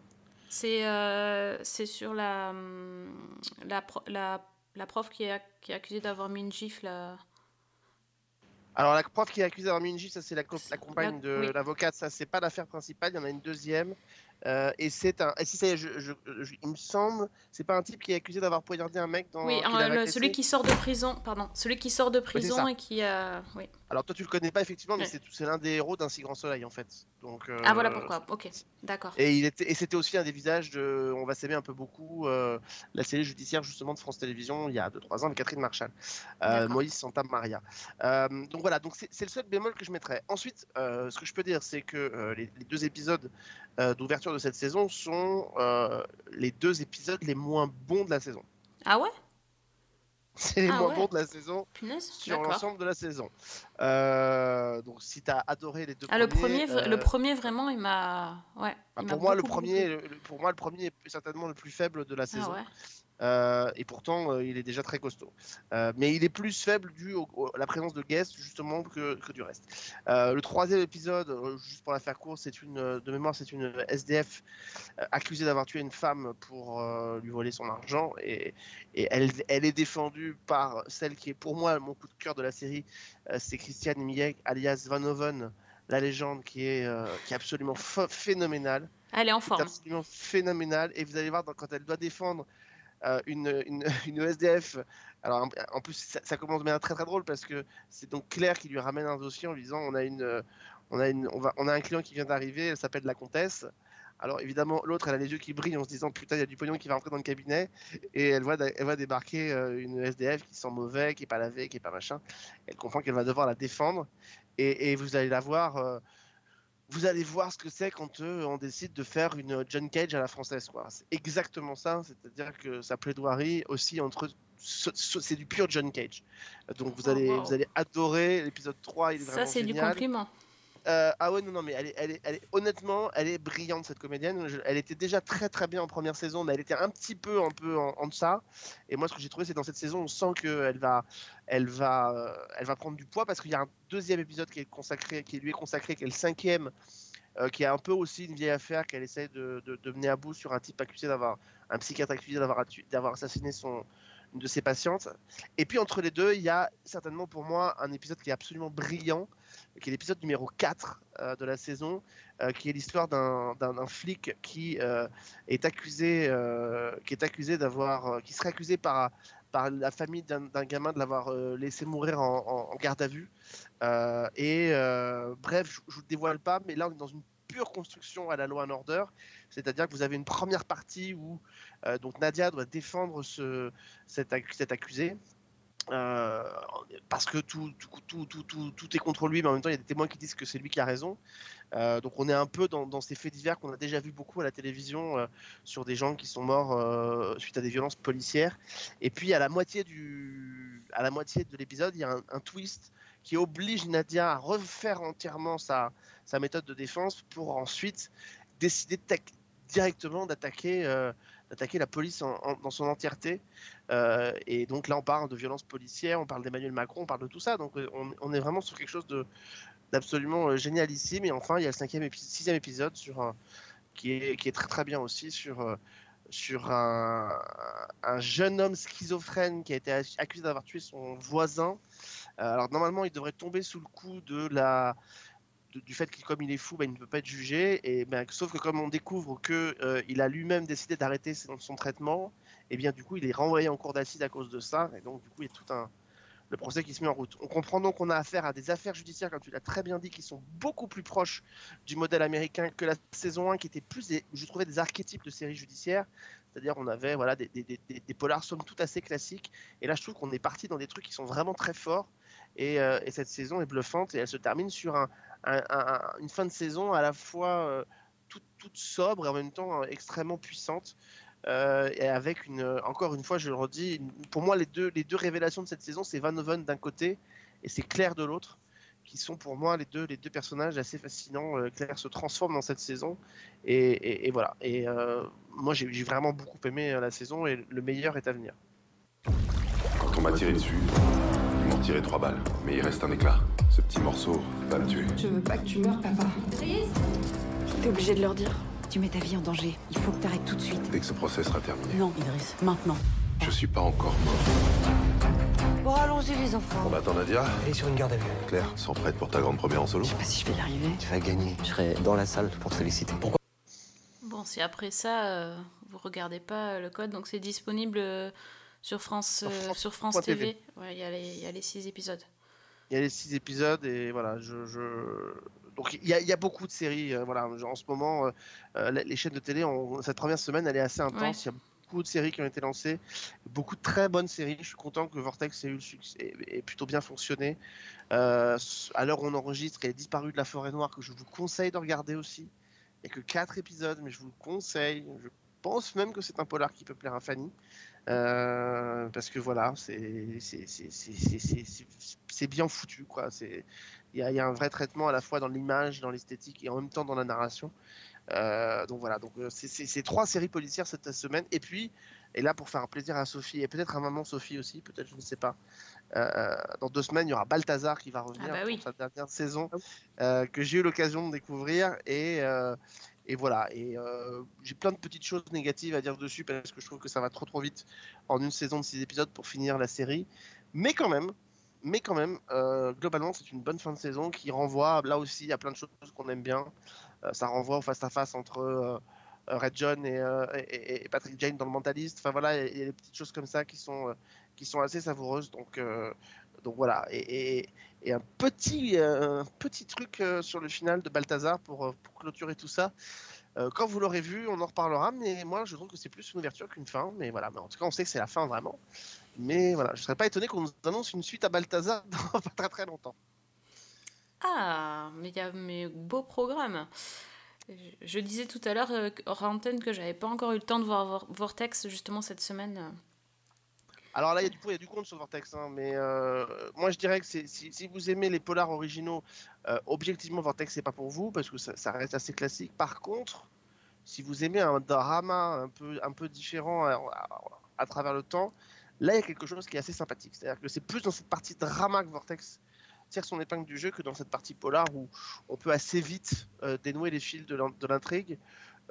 c'est euh, c'est sur la, hum, la, la, la prof qui est, ac- qui est accusée d'avoir mis une gifle. à- Alors, la prof qui est accusée d'avoir mis une gifle, ça c'est la, co- la compagne de oui. l'avocate, ça c'est pas l'affaire principale, il y en a une deuxième. Euh, et c'est un. Et si ça je, je- je- il me semble, c'est pas un type qui est accusé d'avoir poignardé un mec dans. Oui, un- le- celui qui sort de prison, pardon, celui qui sort de prison et qui a. Oui. Alors, toi, tu le connais pas effectivement, mais Ouais. c'est l'un des héros d'un si grand soleil en fait. Donc, Ah voilà euh, pourquoi, ok, d'accord. Et il était, et c'était aussi un des visages de, on va s'aimer un peu beaucoup, euh, la série judiciaire justement de France Télévisions il y a 2-3 ans avec Catherine Marchal, euh. Moïse Santa Maria. Euh, donc voilà, donc c'est le seul bémol que je mettrais. Ensuite, euh, ce que je peux dire, c'est que euh, les, les deux épisodes euh, d'ouverture de cette saison sont euh, les deux épisodes les moins bons de la saison. Ah ouais? [LAUGHS] C'est les Ah moins ouais. bons de la saison Punaise, sur l'ensemble de la saison. Euh, donc si tu as adoré les deux Ah, le premier, premiers, vra- le euh, premier vraiment, il m'a. Ouais. Il pour moi, le premier, le- pour moi, le premier est certainement le plus faible de la saison. Ah ouais. Euh, et pourtant, euh, il est déjà très costaud. Euh, mais il est plus faible dû au- au- à la présence de guests, justement, que, que du reste. Le troisième épisode, juste pour la faire courte, c'est une, de mémoire, c'est une SDF accusée d'avoir tué une femme pour lui voler son argent. Et, et elle, elle est défendue par celle qui est pour moi mon coup de cœur de la série, c'est Christiane Miek, alias Van Hoven, la légende qui est, qui est absolument ph- phénoménale Elle est en c'est forme. absolument phénoménal. Et vous allez voir quand elle doit défendre euh, une, une, [LAUGHS] une SDF. Alors en, plus, ça, commence manière très très drôle parce que c'est donc Claire qui lui ramène un dossier en lui disant on a une, on a une, on va, on a un client qui vient d'arriver. Elle s'appelle la comtesse. Alors évidemment, l'autre, elle a les yeux qui brillent en se disant putain, il y a du pognon qui va rentrer dans le cabinet. Et elle voit, elle voit débarquer euh, une SDF qui sent mauvais, qui est pas lavée, qui est pas machin. Elle comprend qu'elle va devoir la défendre. Et, et vous allez la voir. euh, vous allez voir ce que c'est quand euh, on décide de faire une John Cage à la française. C'est exactement ça, c'est-à-dire que sa plaidoirie aussi entre... ce- ce- C'est du pur John Cage. Donc vous Oh, allez, wow. vous allez adorer l'épisode 3, il est Ça, c'est du compliment. Euh, ah ouais, non, non, mais elle est, honnêtement, elle est brillante cette comédienne. Elle était déjà très très bien en première saison, mais elle était un petit peu, un peu en, en deçà. Et moi, ce que j'ai trouvé, c'est dans cette saison, on sent qu'elle va, elle va, euh, elle va prendre du poids parce qu'il y a un deuxième épisode qui est consacré, qui lui est consacré, qui est le cinquième, euh, qui est un peu aussi une vieille affaire qu'elle essaie de, de- de mener à bout sur un type accusé d'avoir, un psychiatre accusé d'avoir assassiné son une de ses patientes. Et puis entre les deux, il y a certainement pour moi un épisode qui est absolument brillant, qui est l'épisode numéro 4 euh, de la saison, euh, qui est l'histoire d'un, flic qui euh, est accusé, qui est accusé d'avoir, qui serait accusé par par la famille d'un, gamin de l'avoir laissé mourir en, en- en garde à vue. Et bref, je, je vous le dévoile pas, mais là on est dans une pure construction à la loi and order, c'est-à-dire que vous avez une première partie où donc Nadia doit défendre ce, cet accusé. Euh, parce que tout, est contre lui, mais en même temps, il y a des témoins qui disent que c'est lui qui a raison. Euh, donc, on est un peu dans, ces faits divers qu'on a déjà vu beaucoup à la télévision euh, sur des gens qui sont morts suite à des violences policières. Et puis, à la moitié, de l'épisode, il y a un, twist qui oblige Nadia à refaire entièrement sa, méthode de défense pour ensuite décider directement d'attaquer d'attaquer la police dans son entièreté. Euh, et donc là, on parle de violence policière, on parle d'Emmanuel Macron, on parle de tout ça. Donc euh, on, est vraiment sur quelque chose d'absolument euh, génialissime. Et enfin, il y a le cinquième sixième épisode sur qui est qui est très très bien aussi sur sur un, un jeune homme schizophrène qui a été ac- accusé d'avoir tué son voisin. Alors normalement, il devrait tomber sous le coup de la du fait que comme il est fou, bah, il ne peut pas être jugé. Et ben, sauf que comme on découvre que euh, il a lui-même décidé d'arrêter son, traitement, et bien du coup il est renvoyé en cour d'assises à cause de ça. Et donc du coup il y a tout un le procès qui se met en route. On comprend donc qu'on a affaire à des affaires judiciaires, comme tu l'as très bien dit, qui sont beaucoup plus proches du modèle américain que la saison 1, qui était plus, des, je trouvais, des archétypes de séries judiciaires. C'est-à-dire on avait voilà, des, des, des, polars somme toute assez classiques. Et là je trouve qu'on est parti dans des trucs qui sont vraiment très forts. Et, euh, et cette saison est bluffante et elle se termine sur un, un- un- une fin de saison à la fois euh, toute, toute sobre et en même temps euh, extrêmement puissante. Euh, et avec une, encore une fois, je le redis, pour moi, les deux, les deux révélations de cette saison, c'est Van Oven d'un côté et c'est Claire de l'autre, qui sont pour moi les deux, les deux personnages assez fascinants. Claire se transforme dans cette saison et, et- voilà. Et moi, j'ai vraiment beaucoup aimé la saison et le meilleur est à venir. Quand on m'a tiré dessus, tiré trois balles. Mais il reste un éclat. Ce petit morceau va me tuer. Je veux pas que tu meurs, papa. T'es obligé de leur dire. Tu mets ta vie en danger. Il faut que t'arrêtes tout de suite. Dès que ce procès sera terminé. Non, Idriss, maintenant. Je suis pas encore mort. Bon, allons-y, les enfants. On attend Nadia Elle est sur une garde à vue. Claire, sans prête pour ta grande première en solo Je sais pas si je vais y arriver. Tu vas gagner. Je serai dans la salle pour te féliciter. Pourquoi Bon, si après ça, euh, vous regardez pas euh, le code, donc c'est disponible euh, sur France, euh, Sur France- sur France TV. Ouais, il y, a les- il y a les six épisodes. Il y a les six épisodes et voilà, je, je- donc il y, a, il y a beaucoup de séries. euh, voilà, en ce moment, euh, euh, les chaînes de télé, ont- cette première semaine, elle est assez intense. Il y a beaucoup de séries qui ont été lancées, beaucoup de très bonnes séries. Je suis content que Vortex ait eu le succès et plutôt bien fonctionné. Euh, à l'heure où on enregistre, il y a Disparu de la forêt noire que je vous conseille de regarder aussi. Il n'y a que quatre épisodes, mais je vous le conseille. Je pense même que c'est un polar qui peut plaire à Fanny. Euh, parce que voilà, c'est bien foutu. Il y, a- il y a un vrai traitement à la fois dans l'image, dans l'esthétique et en même temps dans la narration. Euh, donc voilà, donc euh, c'est- trois séries policières cette semaine. Et puis Et là, pour faire plaisir à Sophie et peut-être à maman Sophie aussi, peut-être, je ne sais pas. euh, dans deux semaines, il y aura Balthazar qui va revenir bah oui. pour sa dernière saison euh, que j'ai eu l'occasion de découvrir et et voilà. Et euh, j'ai plein de petites choses négatives à dire dessus parce que je trouve que ça va trop trop vite en une saison de six épisodes pour finir la série. Mais quand même, mais quand même, euh, globalement, c'est une bonne fin de saison qui renvoie là aussi à plein de choses qu'on aime bien. Euh, ça renvoie au face à face entre Red John et, Patrick Jane dans le Mentaliste. Enfin voilà, il y a des petites choses comme ça qui sont qui sont assez savoureuses. Donc donc voilà. Et un petit euh, petit truc euh, sur le final de Balthazar pour, euh, clôturer tout ça. Quand vous l'aurez vu, on en reparlera, mais moi je trouve que c'est plus une ouverture qu'une fin. Mais voilà, mais en tout cas, on sait que c'est la fin vraiment. Mais voilà, je serais pas étonné qu'on nous annonce une suite à Balthazar [LAUGHS] dans pas très très longtemps. Ah, mais il y a mes beaux programmes. Je, disais tout à l'heure hors antenne que j'avais pas encore eu le temps de voir Vor- Vortex justement cette semaine. Alors là, il y a du pour, il y a du contre sur Vortex, hein, mais euh, moi je dirais que si, vous aimez les polars originaux, euh, objectivement Vortex c'est pas pour vous parce que ça, reste assez classique. Par contre, si vous aimez un drama un peu, différent à, à- travers le temps, là il y a quelque chose qui est assez sympathique. C'est-à-dire que c'est plus dans cette partie drama que Vortex tire son épingle du jeu que dans cette partie polar où on peut assez vite euh, dénouer les fils de l'in- de l'intrigue.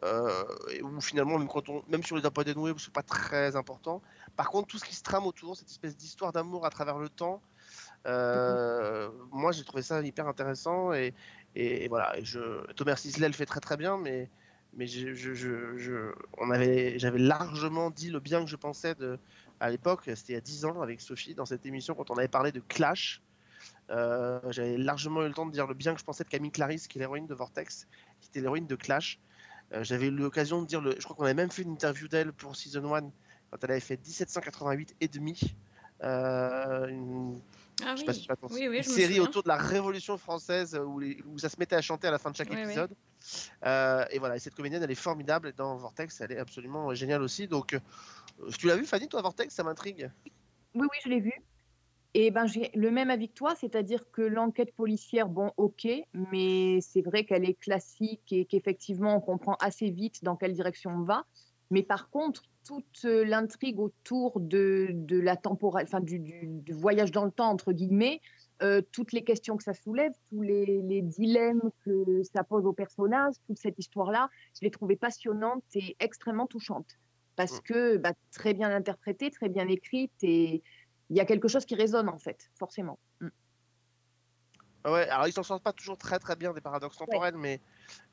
euh, où finalement, même, quand on, même on les pas dénoués, c'est pas très important. Par contre, tout ce qui se trame autour, cette espèce d'histoire d'amour à travers le temps, euh, moi j'ai trouvé ça hyper intéressant et, et, et voilà. Et je, Thomas Sisley le fait très très bien, mais mais je, je, je, je- on avait, j'avais largement dit le bien que je pensais de, à l'époque, c'était il y a 10 ans avec Sophie dans cette émission quand on avait parlé de Clash. Euh, j'avais largement eu le temps de dire le bien que je pensais de Camille Clarisse, qui est l'héroïne de Vortex, qui était l'héroïne de Clash. Euh, j'avais eu l'occasion de dire, le, je crois qu'on avait même fait une interview d'elle pour Season 1 quand elle avait fait 1788 et demi. Euh, une, Ah je sais oui. pas si tu t'attends, Oui, oui, une je me série autour de la Révolution française où, les- où ça se mettait à chanter à la fin de chaque Oui, oui. épisode. Euh, et voilà, et cette comédienne, elle est formidable. Et dans Vortex, elle est absolument géniale aussi. Donc, euh, tu l'as vu, Fanny, toi, Vortex? Ça m'intrigue. Oui, oui, je l'ai vu. Et ben, j'ai le même avis que toi, c'est-à-dire que l'enquête policière, bon, ok, mais c'est vrai qu'elle est classique et qu'effectivement, on comprend assez vite dans quelle direction on va. Mais par contre, toute euh, l'intrigue autour de, de la enfin, du, du- du voyage dans le temps, entre guillemets, euh, toutes les questions que ça soulève, tous les, les dilemmes que ça pose aux personnages, toute cette histoire-là, je l'ai trouvée passionnante et extrêmement touchante. Parce que bah, très bien interprétée, très bien écrite et il y a quelque chose qui résonne en fait, forcément. Mm. Ah Ouais, alors ils s'en sortent pas toujours très très bien des paradoxes temporels, mais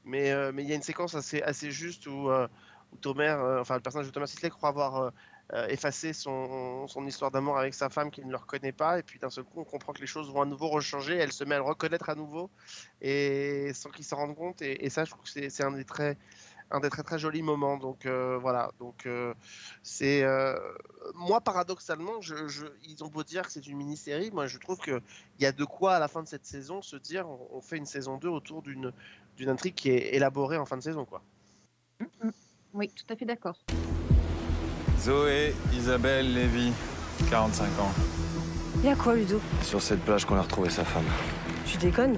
mais euh, mais il y a une séquence assez assez juste où, euh, où euh, enfin le personnage de Thomas Sisley croit avoir euh, euh, effacé son, histoire d'amour avec sa femme qui ne le reconnaît pas, et puis d'un seul coup on comprend que les choses vont à nouveau rechanger, elle se met à le reconnaître à nouveau, et sans qu'il s'en rende compte, et, ça je trouve que c'est un des très un des très très jolis moments. Donc voilà, donc c'est moi paradoxalement, je, ils ont beau dire que c'est une mini-série, moi je trouve que il y a de quoi à la fin de cette saison se dire on, fait une saison 2 autour d'une d'une intrigue qui est élaborée en fin de saison quoi. Oui, tout à fait d'accord. Zoé Isabelle Lévy, 45 ans. Y a quoi, Ludo Sur cette plage qu'on a retrouvé sa femme. Tu déconnes?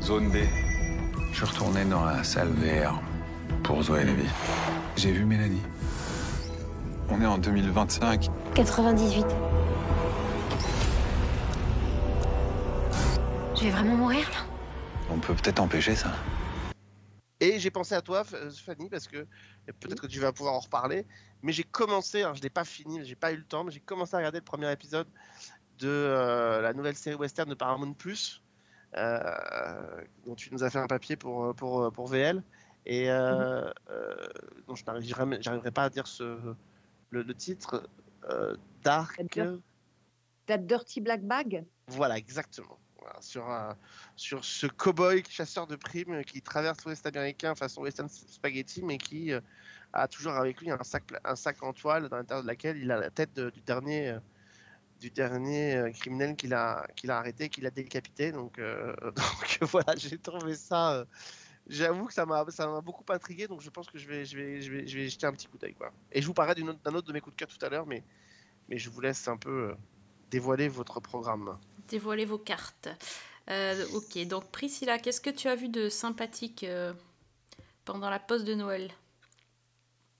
Zone D. Je suis retourné dans la salle VR pour Zoé Lévy. J'ai vu Mélanie. On est en 2025. 98. Je vais vraiment mourir là? On peut peut-être empêcher ça. Et j'ai pensé à toi, F- Fanny, parce que peut-être que tu vas pouvoir en reparler, mais j'ai commencé, alors je l'ai pas fini, j'ai pas eu le temps, mais j'ai commencé à regarder le premier épisode de euh, la nouvelle série western de Paramount Plus, euh, dont tu nous as fait un papier pour, pour, pour VL, et euh, euh, dont je n'arriverai pas à dire ce, le, le titre, euh, Dark. That Dirty Black Bag? Voilà, exactement. Sur, sur ce cow-boy chasseur de primes qui traverse l'Ouest américain façon Western Spaghetti, mais qui euh, a toujours avec lui un sac, un sac en toile dans l'intérieur de laquelle il a la tête du dernier, euh, du dernier euh, criminel qu'il a, qu'il a arrêté, qu'il a décapité. Donc, [LAUGHS] voilà, j'ai trouvé ça. J'avoue que ça m'a beaucoup intrigué, donc je pense que je vais, je vais, je vais, je vais jeter un petit coup d'œil. Et je vous parlerai d'une autre- d'un autre de mes coups de cœur tout à l'heure, mais, mais je vous laisse un peu dévoiler votre programme. Dévoilez vos cartes. Euh, ok, donc Priscilla, qu'est-ce que tu as vu de sympathique euh, pendant la pause de Noël?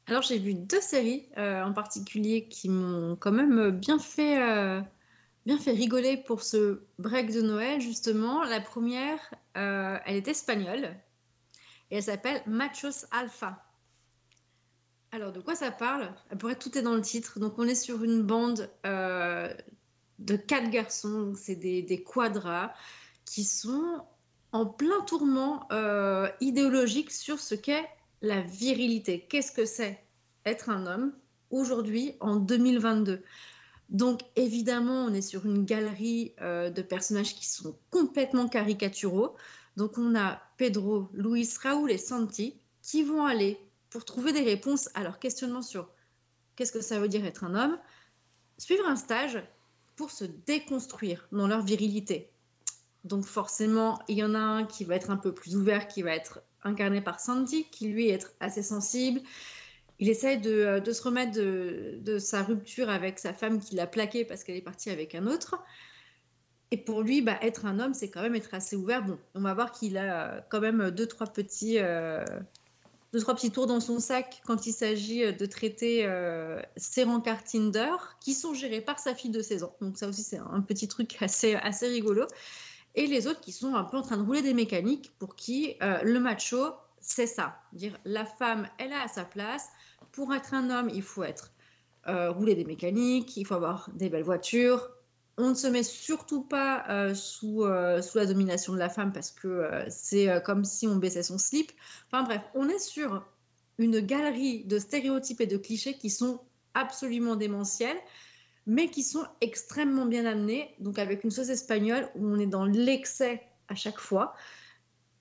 Alors j'ai vu deux séries euh, en particulier qui m'ont quand même bien fait, bien fait rigoler pour ce break de Noël justement. La première, elle est espagnole et elle s'appelle Machos Alpha. Alors de quoi ça parle? Peu près tout est dans le titre. Donc on est sur une bande de quatre garçons, c'est des, des quadras qui sont en plein tourment euh, idéologique sur ce qu'est la virilité. Qu'est-ce que c'est être un homme aujourd'hui en 2022 Donc évidemment, on est sur une galerie euh, de personnages qui sont complètement caricaturaux. Donc on a Pedro, Luis, Raoul et Santi qui vont aller pour trouver des réponses à leurs questionnements sur qu'est-ce que ça veut dire être un homme, suivre un stage pour se déconstruire dans leur virilité. Donc forcément, il y en a un qui va être un peu plus ouvert, qui va être incarné par Sandy, qui lui est assez sensible. Il essaye de, de se remettre de, sa rupture avec sa femme qui l'a plaqué parce qu'elle est partie avec un autre. Et pour lui, bah, être un homme, c'est quand même être assez ouvert. Bon, on va voir qu'il a quand même deux, trois petits, euh, deux, trois petits tours dans son sac quand il s'agit de traiter euh, ses rencarts Tinder qui sont gérés par sa fille de 16 ans. Donc ça aussi, c'est un petit truc [LAUGHS] assez, assez rigolo et les autres qui sont un peu en train de rouler des mécaniques pour qui euh, le macho, c'est ça. Dire la femme, elle a à sa place. Pour être un homme, il faut être euh, rouler des mécaniques, il faut avoir des belles voitures. On ne se met surtout pas euh, sous, euh, sous la domination de la femme parce que euh, c'est comme si on baissait son slip. Enfin bref, on est sur une galerie de stéréotypes et de clichés qui sont absolument démentiels mais qui sont extrêmement bien amenés, donc avec une sauce espagnole où on est dans l'excès à chaque fois,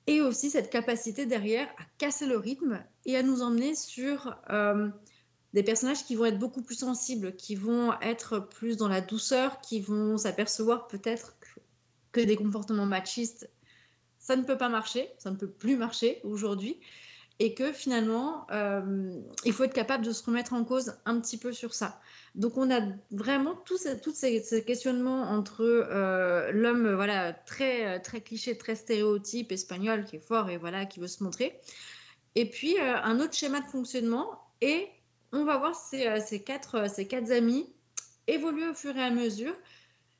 et aussi cette capacité derrière à casser le rythme et à nous emmener sur des personnages qui vont être beaucoup plus sensibles, qui vont être plus dans la douceur, qui vont s'apercevoir peut-être que, des comportements machistes, ça ne peut pas marcher, ça ne peut plus marcher aujourd'hui, et que finalement, euh, il faut être capable de se remettre en cause un petit peu sur ça. Donc on a vraiment tous ces, tous ces questionnements entre euh, l'homme voilà très très cliché, très stéréotype espagnol qui est fort et voilà qui veut se montrer, et puis euh, un autre schéma de fonctionnement et on va voir ces, euh, ces quatre amis évoluer au fur et à mesure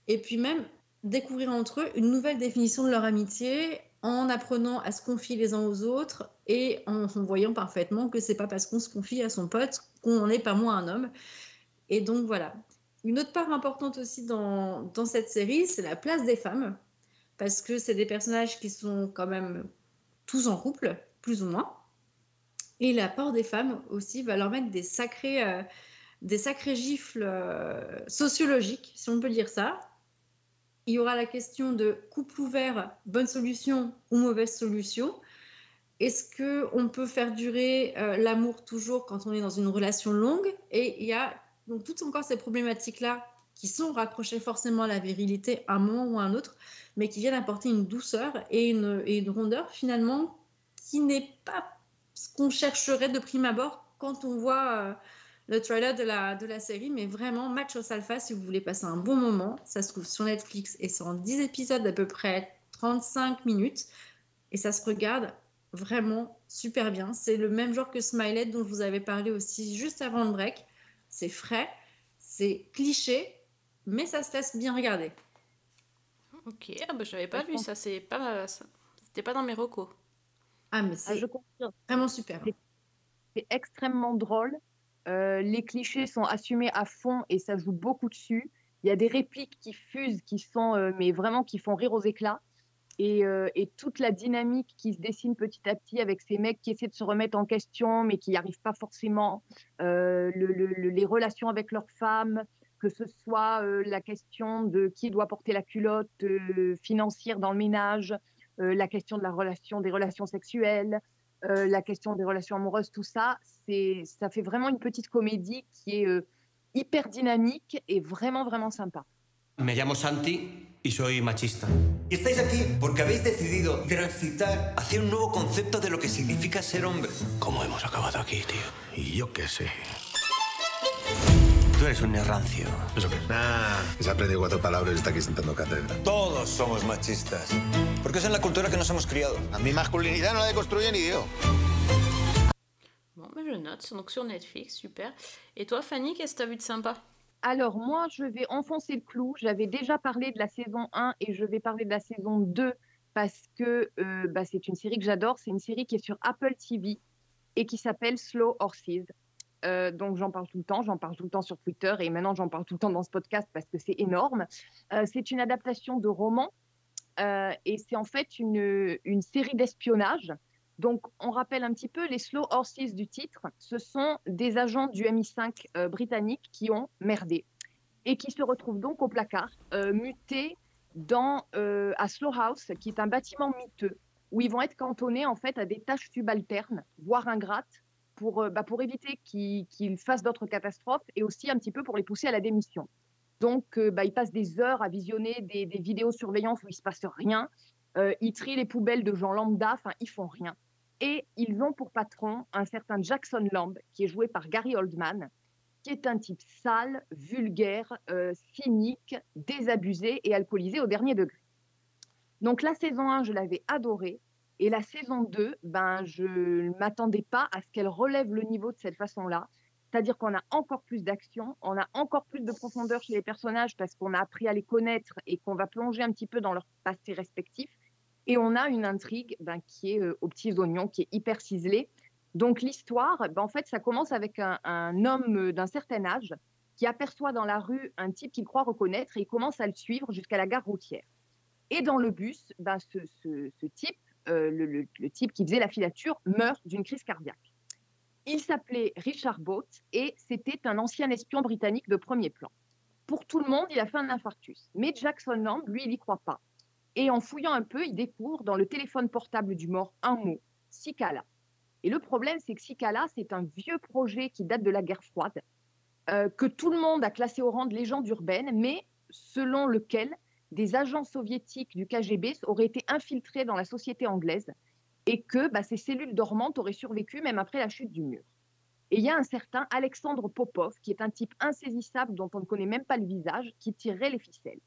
et puis même découvrir entre eux une nouvelle définition de leur amitié en apprenant à se confier les uns aux autres et en, en voyant parfaitement que c'est pas parce qu'on se confie à son pote qu'on n'en est pas moins un homme. Et donc voilà. Une autre part importante aussi dans, dans cette série, c'est la place des femmes, parce que c'est des personnages qui sont quand même tous en couple, plus ou moins. Et la part des femmes aussi va leur mettre des sacrés, euh, des sacrés gifles euh, sociologiques, si on peut dire ça. Il y aura la question de couple ouvert, bonne solution ou mauvaise solution. Est-ce qu'on peut faire durer euh, l'amour toujours quand on est dans une relation longue? Et il y a donc toutes encore ces problématiques-là qui sont raccrochées forcément à la virilité à un moment ou à un autre, mais qui viennent apporter une douceur et une, et une rondeur finalement qui n'est pas ce qu'on chercherait de prime abord quand on voit euh, le trailer de la, de la série, mais vraiment Machos Alpha, si vous voulez passer un bon moment, ça se trouve sur Netflix et c'est en 10 épisodes d'à peu près 35 minutes et ça se regarde vraiment super bien. C'est le même genre que Smiley dont je vous avais parlé aussi juste avant le break c'est frais, c'est cliché, mais ça se laisse bien regarder. Ok, ah bah, j'avais pas vu ça, c'est pas, ça- c'était pas dans mes recos. Ah, mais c'est je confirme. vraiment super. C'est- C'est extrêmement drôle. Euh, les clichés sont assumés à fond et ça joue beaucoup dessus. Il y a des répliques qui fusent, qui sont, euh, mais vraiment qui font rire aux éclats. Et, euh, et toute la dynamique qui se dessine petit à petit avec ces mecs qui essaient de se remettre en question, mais qui n'y arrivent pas forcément. Le- le- le- les relations avec leurs femmes, que ce soit la question de qui doit porter la culotte financière dans le ménage, la question de la relation, des relations sexuelles, euh, la question des relations amoureuses, tout ça, c'est, ça fait vraiment une petite comédie qui est euh, hyper dynamique et vraiment, vraiment sympa. Me llamo Santi y soy machista. Y estáis aquí porque habéis decidido transitar hacia un nuevo concepto de lo que significa ser hombre. ¿Cómo hemos acabado aquí, tío? Y yo qué sé? Tú eres un rancio. ¿Eso qué? Ah, se ha aprendido cuatro palabras y está aquí sentando cátedra. Todos somos machistas. Porque es en la cultura que nos hemos criado. A mi masculinidad no la deconstruye ni Dios. Bon, mais je note. Donc sur Netflix, super. Et toi, Fanny, qu'est-ce que tu as vu de sympa? Alors, moi, je vais enfoncer le clou. J'avais déjà parlé de la saison 1 et je vais parler de la saison 2 parce que euh, bah, c'est une série que j'adore. C'est une série qui est sur Apple TV et qui s'appelle Slow Horses. Euh, donc j'en parle tout le temps, j'en parle tout le temps sur Twitter et maintenant j'en parle tout le temps dans ce podcast parce que c'est énorme. Euh, c'est une adaptation de roman euh, et c'est en fait une, série d'espionnage. Donc on rappelle un petit peu les Slow Horses du titre. Ce sont des agents du MI5 euh, britannique qui ont merdé et qui se retrouvent donc au placard, mutés dans, à Slow House, qui est un bâtiment miteux, où ils vont être cantonnés en fait à des tâches subalternes, voire ingrates, pour, euh, bah, pour éviter qu'ils fassent d'autres catastrophes et aussi un petit peu pour les pousser à la démission. Donc, euh, bah, ils passent des heures à visionner des, des vidéosurveillances où il ne se passe rien. Euh, ils trient les poubelles de gens lambda, enfin, ils font rien. Et ils ont pour patron un certain Jackson Lamb, qui est joué par Gary Oldman, qui est un type sale, vulgaire, cynique, désabusé et alcoolisé au dernier degré. Donc la saison 1, je l'avais adorée. Et la saison 2, ben, je ne m'attendais pas à ce qu'elle relève le niveau de cette façon-là. C'est-à-dire qu'on a encore plus d'action, on a encore plus de profondeur chez les personnages parce qu'on a appris à les connaître et qu'on va plonger un petit peu dans leur passé respectif. Et on a une intrigue ben, qui est euh, aux petits oignons, qui est hyper ciselée. Donc l'histoire, ben, en fait, ça commence avec un, homme d'un certain âge qui aperçoit dans la rue un type qu'il croit reconnaître et il commence à le suivre jusqu'à la gare routière. Et dans le bus, ben, ce type, euh, le, type qui faisait la filature, meurt d'une crise cardiaque. Il s'appelait Richard Boat et c'était un ancien espion britannique de premier plan. Pour tout le monde, il a fait un infarctus. Mais Jackson Lamb, lui, il n'y croit pas. Et en fouillant un peu, il découvre dans le téléphone portable du mort un mot, Sikala. Et le problème, c'est que Sikala, c'est un vieux projet qui date de la guerre froide, euh, que tout le monde a classé au rang de légende urbaine, mais selon lequel des agents soviétiques du KGB auraient été infiltrés dans la société anglaise et que bah, ces cellules dormantes auraient survécu même après la chute du mur. Et il y a un certain Alexandre Popov, qui est un type insaisissable dont on ne connaît même pas le visage, qui tirerait les ficelles.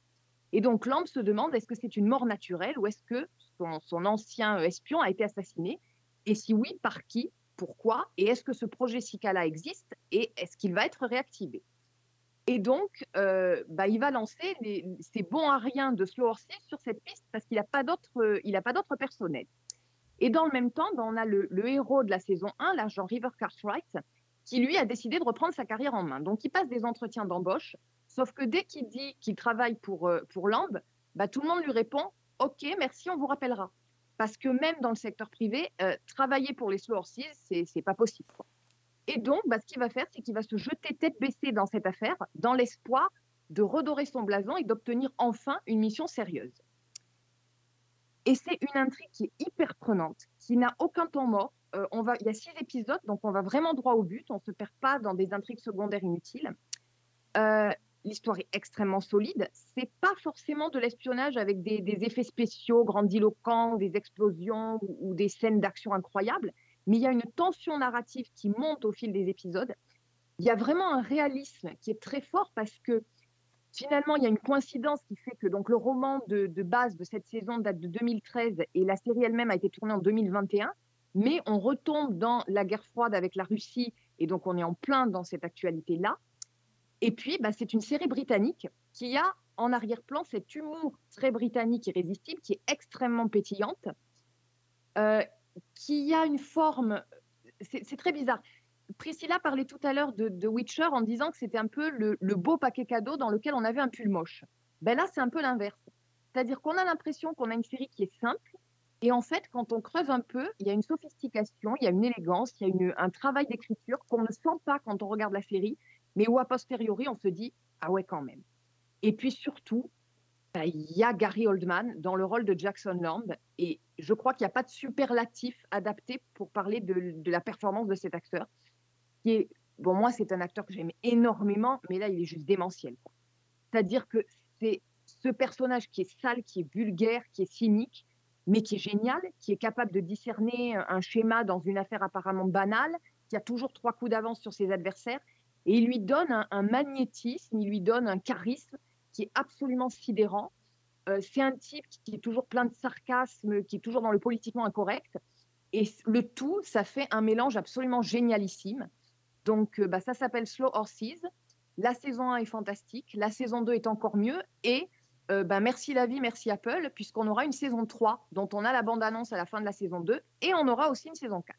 Et donc Lamb se demande est-ce que c'est une mort naturelle ou est-ce que son, ancien espion a été assassiné? Et si oui, par qui? Pourquoi? Et est-ce que ce projet Sikala existe? Et est-ce qu'il va être réactivé? Et donc, euh, bah, il va lancer les- ses bons à rien de Slow Horses sur cette piste parce qu'il n'a a pas d'autre personnel. Et dans le même temps, ben, on a le, héros de la saison 1, l'agent River Cartwright, qui lui a décidé de reprendre sa carrière en main. Donc il passe des entretiens d'embauche, sauf que dès qu'il dit qu'il travaille pour, euh, pour Lamb, bah, tout le monde lui répond Ok, merci, on vous rappellera. Parce que même dans le secteur privé, euh, travailler pour les Slow Horses, c'est pas possible. Et donc, bah, ce qu'il va faire, c'est qu'il va se jeter tête baissée dans cette affaire, dans l'espoir de redorer son blason et d'obtenir enfin une mission sérieuse. Et c'est une intrigue qui est hyper prenante, qui n'a aucun temps mort. Euh, on va, il y a six épisodes, donc on va vraiment droit au but. On ne se perd pas dans des intrigues secondaires inutiles. Euh, L'histoire est extrêmement solide. C'est pas forcément de l'espionnage avec des, effets spéciaux grandiloquents, des explosions ou des scènes d'action incroyables, mais il y a une tension narrative qui monte au fil des épisodes. Il y a vraiment un réalisme qui est très fort parce que finalement, il y a une coïncidence qui fait que donc, le roman de, base de cette saison date de 2013 et la série elle-même a été tournée en 2021. Mais on retombe dans la guerre froide avec la Russie et donc on est en plein dans cette actualité-là. Et puis, bah, c'est une série britannique qui a en arrière-plan cet humour très britannique irrésistible qui est extrêmement pétillante, euh, qui a une forme. C'est très bizarre. Priscilla parlait tout à l'heure de, Witcher en disant que c'était un peu le, beau paquet cadeau dans lequel on avait un pull moche. Ben là, c'est un peu l'inverse. C'est-à-dire qu'on a l'impression qu'on a une série qui est simple, et en fait, quand on creuse un peu, il y a une sophistication, il y a une élégance, il y a un travail d'écriture qu'on ne sent pas quand on regarde la série, mais où a posteriori, on se dit Ah ouais, quand même. Et puis surtout, il y a Gary Oldman dans le rôle de Jackson Lamb, et je crois qu'il n'y a pas de superlatif adapté pour parler de, la performance de cet acteur, bon, moi, c'est un acteur que j'aime énormément, mais là, il est juste démentiel. C'est-à-dire que c'est ce personnage qui est sale, qui est vulgaire, qui est cynique, mais qui est génial, qui est capable de discerner un schéma dans une affaire apparemment banale, qui a toujours trois coups d'avance sur ses adversaires, et il lui donne un magnétisme, il lui donne un charisme qui est absolument sidérant. Euh, c'est un type qui est toujours plein de sarcasme, qui est toujours dans le politiquement incorrect. Et le tout, ça fait un mélange absolument génialissime. Donc, euh, bah, ça s'appelle Slow Horses. La saison 1 est fantastique, la saison 2 est encore mieux. Et euh, bah, merci la vie, merci Apple, puisqu'on aura une saison 3 dont on a la bande-annonce à la fin de la saison 2. Et on aura aussi une saison 4.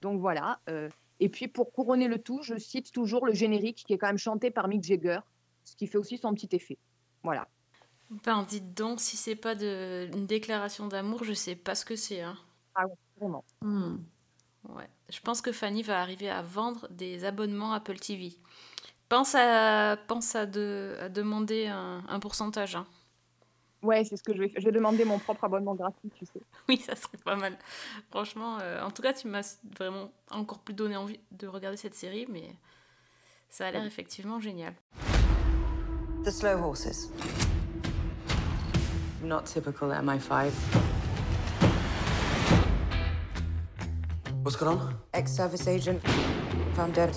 Donc voilà. euh, et puis pour couronner le tout, je cite toujours le générique qui est quand même chanté par Mick Jagger, ce qui fait aussi son petit effet. Voilà. Ben, dites donc, si c'est pas de, une déclaration d'amour, je sais pas ce que c'est. Hein. Ah ouais, vraiment. Hmm. Ouais. Je pense que Fanny va arriver à vendre des abonnements Apple TV. Pense à, pense à, de, à demander un, un pourcentage. hein. Ouais, c'est ce que je vais faire. Je vais demander mon propre abonnement gratuit, tu sais. [LAUGHS] Oui, ça serait pas mal. Franchement, euh, en tout cas, tu m'as vraiment encore plus donné envie de regarder cette série, mais ça a l'air effectivement génial. The slow horses. Not typical MI5. What's going on? Ex-service agent found dead.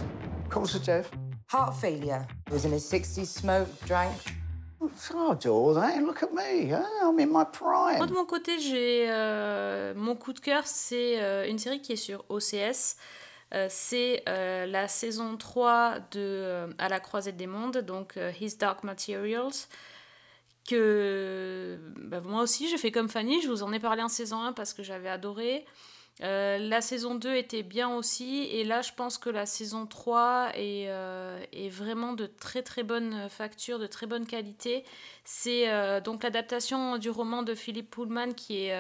Death? Heart failure. He was in his 60s, smoked, drank. Moi, prime. de mon côté, j'ai euh, mon coup de cœur, c'est euh, une série qui est sur OCS. Euh, c'est euh, la saison 3 de euh, À la croisée des mondes, donc His Dark Materials. Que bah, moi aussi, j'ai fait comme Fanny, je vous en ai parlé en saison 1 parce que j'avais adoré. La saison 2 était bien aussi, et là je pense que la saison 3 est, est vraiment de très très bonne facture, de très bonne qualité. C'est donc l'adaptation du roman de Philippe Pullman qui est,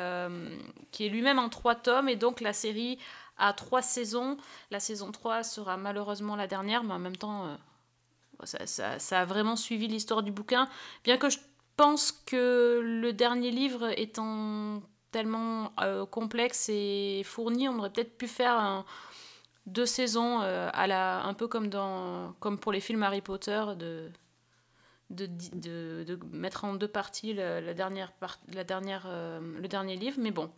qui est lui-même en trois tomes, et donc la série a trois saisons. La saison 3 sera malheureusement la dernière, mais en même temps, euh, ça, a vraiment suivi l'histoire du bouquin, bien que je pense que le dernier livre étant tellement euh, complexe et fourni, on aurait peut-être pu faire deux saisons euh, à la, un peu comme, dans, comme pour les films Harry Potter, de, mettre en deux parties la, dernière la dernière, le dernier livre. Mais bon,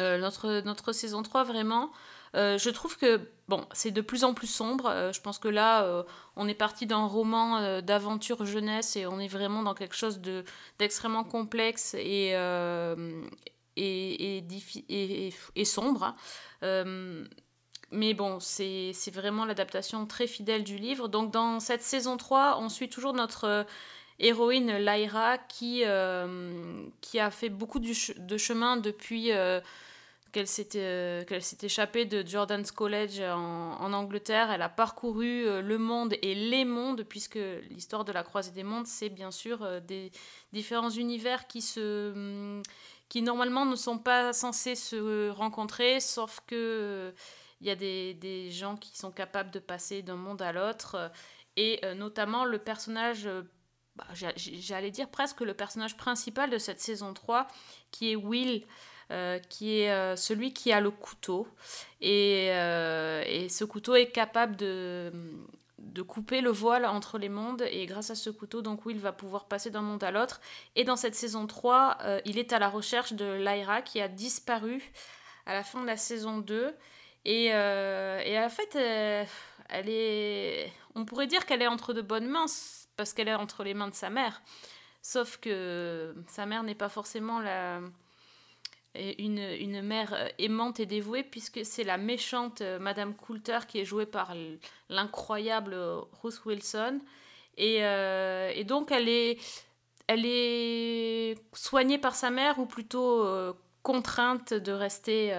euh, notre, notre saison 3, vraiment, euh, je trouve que bon, c'est de plus en plus sombre. Euh, je pense que là, on est parti d'un roman d'aventure jeunesse et on est vraiment dans quelque chose de, d'extrêmement complexe et, et, et, sombre. mais bon, c'est vraiment l'adaptation très fidèle du livre. Donc dans cette saison 3, on suit toujours notre héroïne Lyra qui, qui a fait beaucoup de chemin depuis qu'elle s'était euh, s'est échappée de Jordan's College en, Angleterre. Elle a parcouru euh, le monde et les mondes, puisque l'histoire de la croisée des mondes, c'est bien sûr euh, des différents univers hum, qui normalement ne sont pas censés se rencontrer, sauf que il y a des, gens qui sont capables de passer d'un monde à l'autre, et notamment le personnage, bah, j'a- j'allais dire presque le personnage principal de cette saison 3, qui est Will, euh, qui est euh, celui qui a le couteau. Et, euh, et ce couteau est capable de, de couper le voile entre les mondes. Et grâce à ce couteau, donc Will va pouvoir passer d'un monde à l'autre. Et dans cette saison 3, euh, il est à la recherche de Lyra qui a disparu à la fin de la saison 2. Et, et en fait, elle est... on pourrait dire qu'elle est entre de bonnes mains parce qu'elle est entre les mains de sa mère. Sauf que sa mère n'est pas forcément la, une, une mère euh, aimante et dévouée, puisque c'est la méchante euh, Madame Coulter qui est jouée par l'incroyable euh, Ruth Wilson. Et, et donc, elle est, elle est soignée par sa mère, ou plutôt contrainte de rester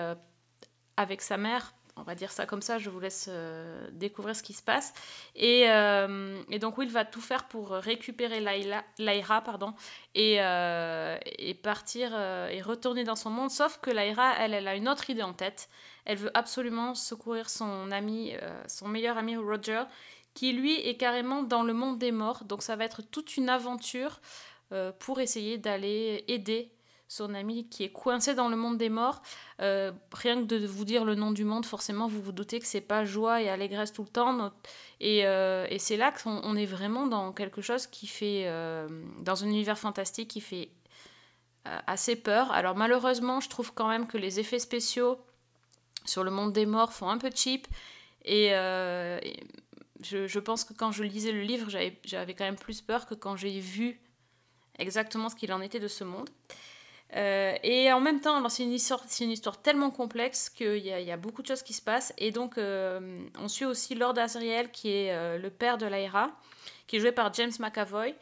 avec sa mère. On va dire ça comme ça, je vous laisse euh, découvrir ce qui se passe. Et, euh, et donc Will va tout faire pour récupérer Layla, Lyra pardon, et, euh, et partir et retourner dans son monde. Sauf que Lyra, elle, elle a une autre idée en tête. Elle veut absolument secourir son ami, son meilleur ami Roger, qui lui est carrément dans le monde des morts. Donc ça va être toute une aventure pour essayer d'aller aider son ami qui est coincé dans le monde des morts. Euh, rien que de vous dire le nom du monde, forcément, vous vous doutez que c'est pas joie et allégresse tout le temps. Et, euh, et c'est là qu'on on est vraiment dans quelque chose qui fait, euh, dans un univers fantastique qui fait assez peur. Alors malheureusement, je trouve quand même que les effets spéciaux sur le monde des morts font un peu cheap. Et, je, je pense que quand je lisais le livre, j'avais quand même plus peur que quand j'ai vu exactement ce qu'il en était de ce monde. Euh, et en même temps, c'est une histoire, une histoire tellement complexe qu'il y, a- beaucoup de choses qui se passent. Et donc, euh, on suit aussi Lord Asriel, qui est euh, le père de Lyra, qui est joué par James McAvoy,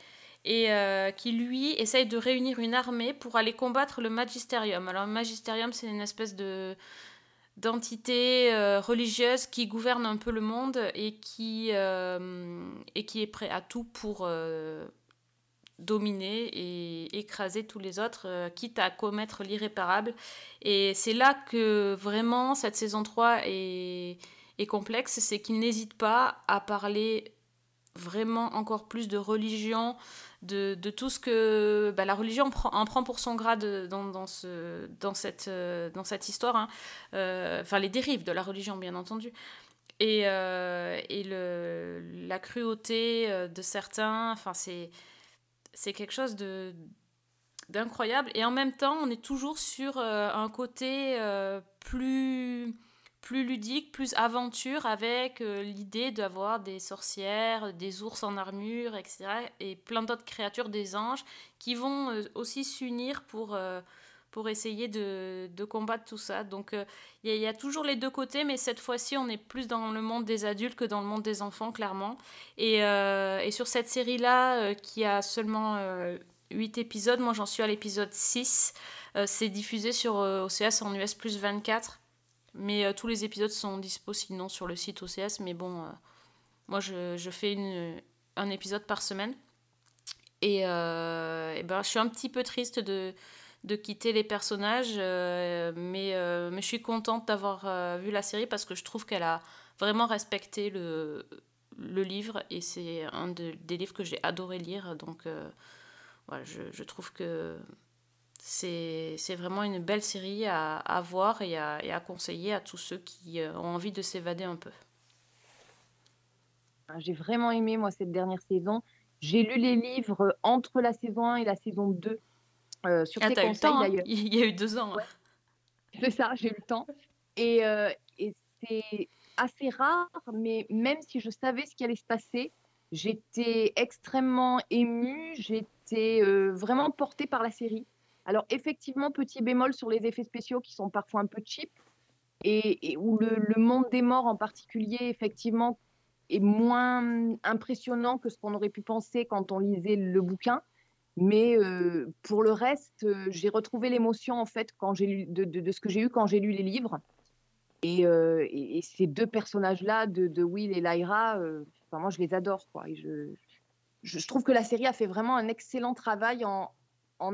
et qui lui essaye de réunir une armée pour aller combattre le Magisterium. Alors, le Magisterium, c'est une espèce de d'entité religieuse qui gouverne un peu le monde et qui, et qui est prêt à tout pour dominer et écraser tous les autres, euh, quitte à commettre l'irréparable. Et c'est là que vraiment cette saison 3 est, complexe, c'est qu'il n'hésite pas à parler vraiment encore plus de religion, de, tout ce que bah, la religion prend, en prend pour son grade dans, euh, cette histoire. hein. Euh, Enfin, les dérives de la religion, bien entendu. Et, la cruauté de certains, enfin, c'est c'est quelque chose de d'incroyable. Et en même temps, on est toujours sur euh, un côté euh, plus plus ludique, plus aventure, avec euh, l'idée d'avoir des sorcières, des ours en armure, etc. Et plein d'autres créatures, des anges, qui vont aussi s'unir pour, pour essayer de, combattre tout ça. Donc euh, il y, a- toujours les deux côtés, mais cette fois-ci, on est plus dans le monde des adultes que dans le monde des enfants, clairement. Et, euh, sur cette série-là, euh, qui a seulement 8 épisodes, moi j'en suis à l'épisode 6, euh, c'est diffusé sur OCS en US plus 24. Mais tous les épisodes sont dispo sinon sur le site OCS. Mais bon, moi je, fais une, un épisode par semaine. Et, et ben, je suis un petit peu triste de, de quitter les personnages. euh, mais, euh, mais je suis contente d'avoir euh, vu la série parce que je trouve qu'elle a vraiment respecté le, livre. Et c'est un de- des livres que j'ai adoré lire. Donc voilà, je, trouve que c'est vraiment une belle série à, voir et à, et à conseiller à tous ceux qui ont envie de s'évader un peu. Ah, J'ai vraiment aimé, moi, cette dernière saison. J'ai lu les livres entre la saison 1 et la saison 2. Euh, sur Ah, tes conseils, hein. d'ailleurs. il y a eu deux ans. hein. C'est ça, j'ai eu le temps. Et, euh, et c'est assez rare, mais même si je savais ce qui allait se passer, j'étais extrêmement émue, j'étais euh, vraiment portée par la série. Alors effectivement, petit bémol sur les effets spéciaux qui sont parfois un peu cheap, et, et où le, le monde des morts en particulier, effectivement, est moins impressionnant que ce qu'on aurait pu penser quand on lisait le bouquin. Mais pour le reste, j'ai retrouvé l'émotion en fait quand j'ai lu de, ce que j'ai eu quand j'ai lu les livres. Et, ces deux personnages-là, de, Will et Lyra, enfin, moi je les adore. Quoi. Et je, trouve que la série a fait vraiment un excellent travail en,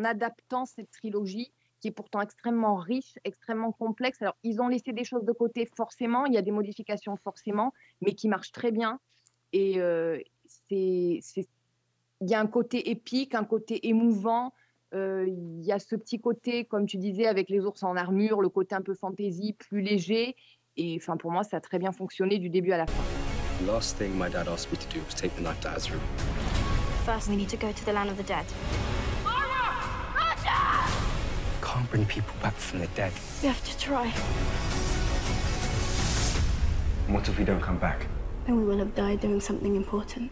adaptant cette trilogie qui est pourtant extrêmement riche, extrêmement complexe. Alors ils ont laissé des choses de côté forcément, il y a des modifications forcément, mais qui marchent très bien. Et c'est- il y a un côté épique, un côté émouvant. euh, Il y a ce petit côté, comme tu disais, avec les ours en armure, le côté un peu fantaisie, plus léger. Et enfin, pour moi, ça a très bien fonctionné du début à la fin. The last thing my dad asked me to do was take the knife to Azra. First, we need to go to the land of the dead. Can't bring people back from the dead. We have to try. What if we don't come back? Then we will have died doing something important.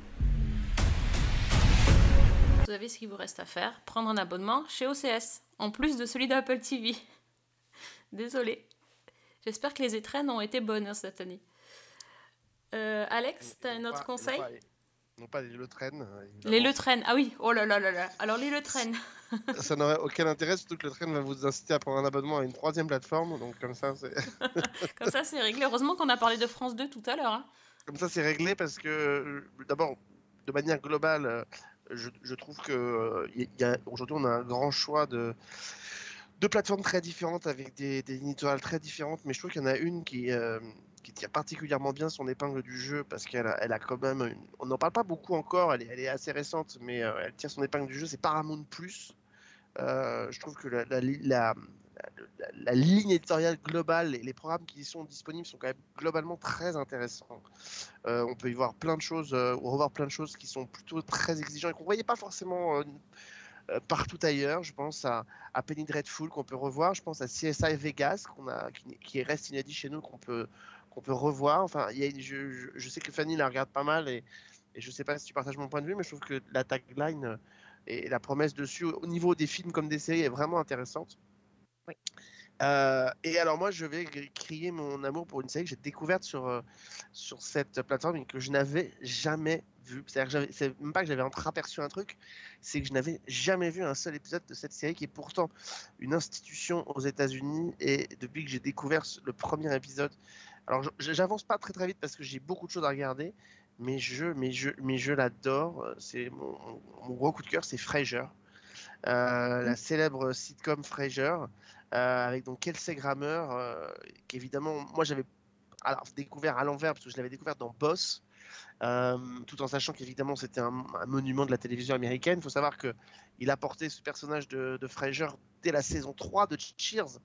Vous savez ce qu'il vous reste à faire Prendre un abonnement chez OCS, en plus de celui d'Apple TV. [LAUGHS] Désolée. J'espère que les étrennes ont été bonnes hein, cette année. Euh, Alex, t'as un autre Pas- conseil Non, pas les Le Train. Les. Le Train. Ah oui, oh là là là là. Alors les Le Train. Ça n'aurait aucun intérêt, surtout que Le Train va vous inciter à prendre un abonnement à une troisième plateforme. Donc, comme ça, c'est. [LAUGHS] Comme ça, c'est réglé. Heureusement qu'on a parlé de France 2 tout à l'heure. hein. Comme ça, c'est réglé parce que, euh, d'abord, de manière globale, euh, je, trouve que euh, aujourd'hui, on a un grand choix de, plateformes très différentes avec des, des très différentes, mais je trouve qu'il y en a une qui, euh, tient particulièrement bien son épingle du jeu parce qu'elle a, quand même. une- On n'en parle pas beaucoup encore, elle est, assez récente, mais euh, elle tient son épingle du jeu, c'est Paramount je trouve que la- la- ligne éditoriale globale et les programmes qui y sont disponibles sont quand même globalement très intéressants. Euh, on peut y voir plein de choses, euh, ou revoir plein de choses qui sont plutôt très exigeants et qu'on ne voyait pas forcément euh, partout ailleurs. Je pense à, Penny Dreadful qu'on peut revoir, je pense à CSI Vegas qui, reste inédit chez nous qu'on peut, revoir. Enfin, je, sais que Fanny la regarde pas mal et, je sais pas si tu partages mon point de vue, mais je trouve que la tagline et la promesse dessus au niveau des films comme des séries est vraiment intéressante. Euh, et alors moi, je vais crier mon amour pour une série que j'ai découverte sur, euh, sur cette plateforme et que je n'avais jamais vue. C'est-à-dire c'est même pas que j'avais entreaperçu un truc, c'est que je n'avais jamais vu un seul épisode de cette série qui est pourtant une institution aux États-Unis. Et depuis que j'ai découvert le premier épisode, alors j'avance pas très très vite parce que j'ai beaucoup de choses à regarder, mais je, mais je, mais je l'adore. C'est mon, gros coup de cœur, c'est Frasier. Euh, la célèbre sitcom Frasier, avec donc Kelsey Grammer, euh, qu'évidemment, moi j'avais découvert à l'envers parce que je l'avais découvert dans Boss, euh, tout en sachant qu'évidemment c'était un, monument de la télévision américaine. Il faut savoir que il a porté ce personnage de, de Frasier dès la saison 3 de Cheers,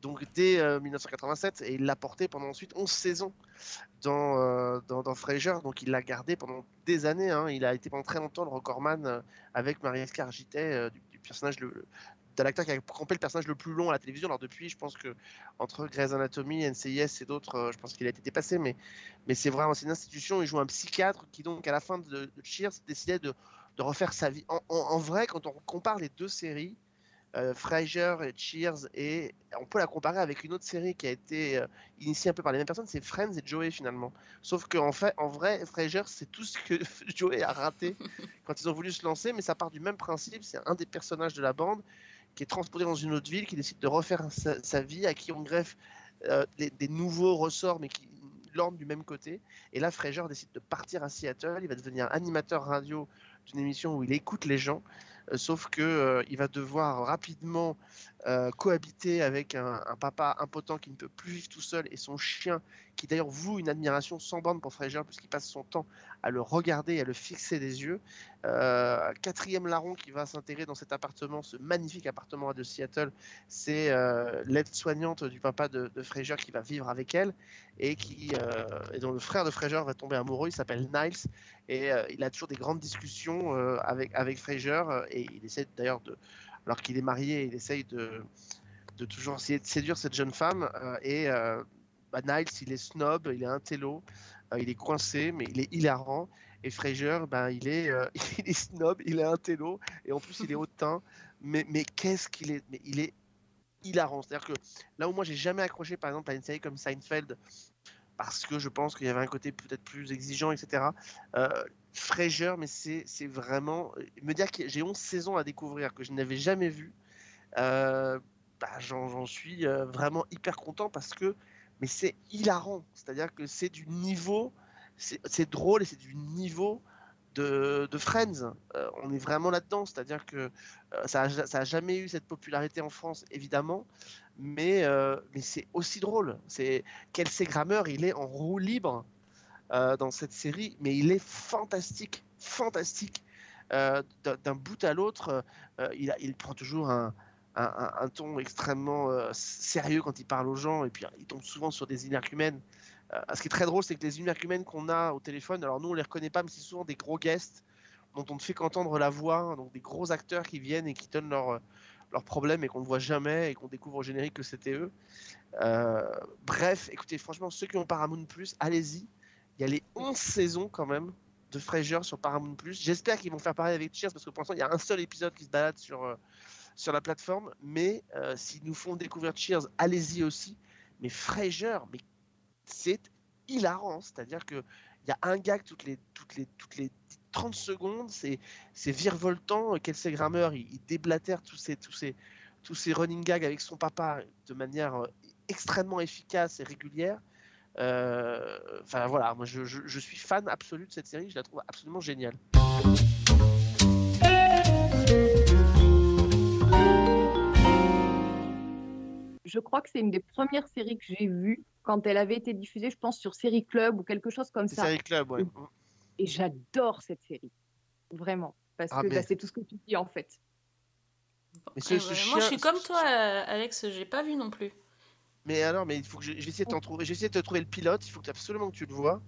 donc dès euh, 1987, et il l'a porté pendant ensuite 11 saisons dans, euh, Frasier, donc il l'a gardé pendant des années. hein. Il a été pendant très longtemps le recordman euh, avec Marie-Escar Argitet, euh, du, du personnage le, de l'acteur qui a campé le personnage le plus long à la télévision. Alors depuis, je pense que entre Grey's Anatomy, NCIS et d'autres, euh, je pense qu'il a été dépassé, mais, mais c'est vraiment c'est une institution. Il joue un psychiatre qui donc à la fin de, de Cheers décidait de, de refaire sa vie. En, en- en vrai, quand on compare les deux séries, euh, Frasier et Cheers, et on peut la comparer avec une autre série qui a été euh, initiée un peu par les mêmes personnes, c'est Friends et Joey finalement. Sauf qu'en fait, en vrai, Frasier, c'est tout ce que [LAUGHS] Joey a raté [LAUGHS] quand ils ont voulu se lancer, mais ça part du même principe. C'est un des personnages de la bande qui est transporté dans une autre ville, qui décide de refaire sa, vie, à qui on greffe euh, des, nouveaux ressorts, mais qui l'ornent du même côté. Et là, Frasier décide de partir à Seattle. Il va devenir animateur radio d'une émission où il écoute les gens. Euh, sauf que euh, il va devoir rapidement euh, cohabiter avec un, papa impotent qui ne peut plus vivre tout seul et son chien qui d'ailleurs voue une admiration sans borne pour Frasier puisqu'il passe son temps à le regarder et à le fixer des yeux. Euh, quatrième larron qui va s'intégrer dans cet appartement, ce magnifique appartement de Seattle, c'est euh, l'aide-soignante du papa de, de Frasier qui va vivre avec elle euh, et dont le frère de Frasier va tomber amoureux. Il s'appelle Niles et il a toujours des grandes discussions avec avec Frasier euh, et il essaie d'ailleurs de alors qu'il est marié, il essaye de toujours essayer de séduire cette jeune femme et bah, Niles il est snob, il est un télo, il est coincé mais il est hilarant et Frasier ben il est euh, [LAUGHS] il est snob, il est un télo et en plus il est [LAUGHS] hautain mais mais qu'est-ce qu'il est mais il est hilarant. C'est-à-dire que là où moi j'ai jamais accroché par exemple à une série comme Seinfeld parce que je pense qu'il y avait un côté peut-être plus exigeant, etc. Euh, Frasier, mais c'est vraiment me dire que j'ai 11 saisons à découvrir que je n'avais jamais vu. euh, bah, j'en j'en suis euh, vraiment hyper content parce que mais c'est hilarant. C'est-à-dire que c'est du niveau, c'est drôle et c'est du niveau de, Friends. Euh, on est vraiment là-dedans. C'est-à-dire que euh, ça, a, ça a jamais eu cette popularité en France, évidemment, mais, euh, mais c'est aussi drôle. C'est Kelsey Grammer, il est en roue libre dans cette série, mais il est fantastique, fantastique. D'un bout à l'autre, il, prend toujours un, ton extrêmement sérieux quand il parle aux gens, et puis il tombe souvent sur des inercumènes. Euh, ce qui est très drôle, c'est que les inercumènes qu'on a au téléphone, alors nous on les reconnaît pas, mais c'est souvent des gros guests dont on ne fait qu'entendre la voix, hein, donc des gros acteurs qui viennent et qui donnent leurs leurs problèmes et qu'on ne voit jamais et qu'on découvre au générique que c'était eux. Euh, bref, écoutez, franchement, ceux qui ont Paramount Plus, allez-y. Il y a les 11 saisons quand même de Frasier sur Paramount Plus. J'espère qu'ils vont faire pareil avec Cheers parce que pour l'instant, il y a un seul épisode qui se balade sur, euh, sur la plateforme. Mais euh, s'ils nous font découvrir Cheers, allez-y aussi. Mais Frasier, mais c'est hilarant. C'est-à-dire qu'il y a un gag toutes les, toutes les, toutes les 30 secondes. C'est virevoltant. Kelsey Grammer, il, il déblatère tous ces, tous, ces, tous running gags avec son papa de manière euh, extrêmement efficace et régulière. Euh, Enfin voilà, moi je, je- je suis fan absolu de cette série, je la trouve absolument géniale. Je crois que c'est une des premières séries que j'ai vues quand elle avait été diffusée, je pense, sur Série Club ou quelque chose comme ça. Série Club, ouais. Et j'adore cette série. Vraiment. Parce Ah, que mais- bah, c'est tout ce que tu dis en fait. Mais ce- ce Moi, chien- je suis comme toi, Alex, j'ai pas vu non plus. Mais alors, mais il faut que je, je vais essayer de t'en trouver. Je vais essayer de te trouver le pilote. Il faut que absolument que tu le vois.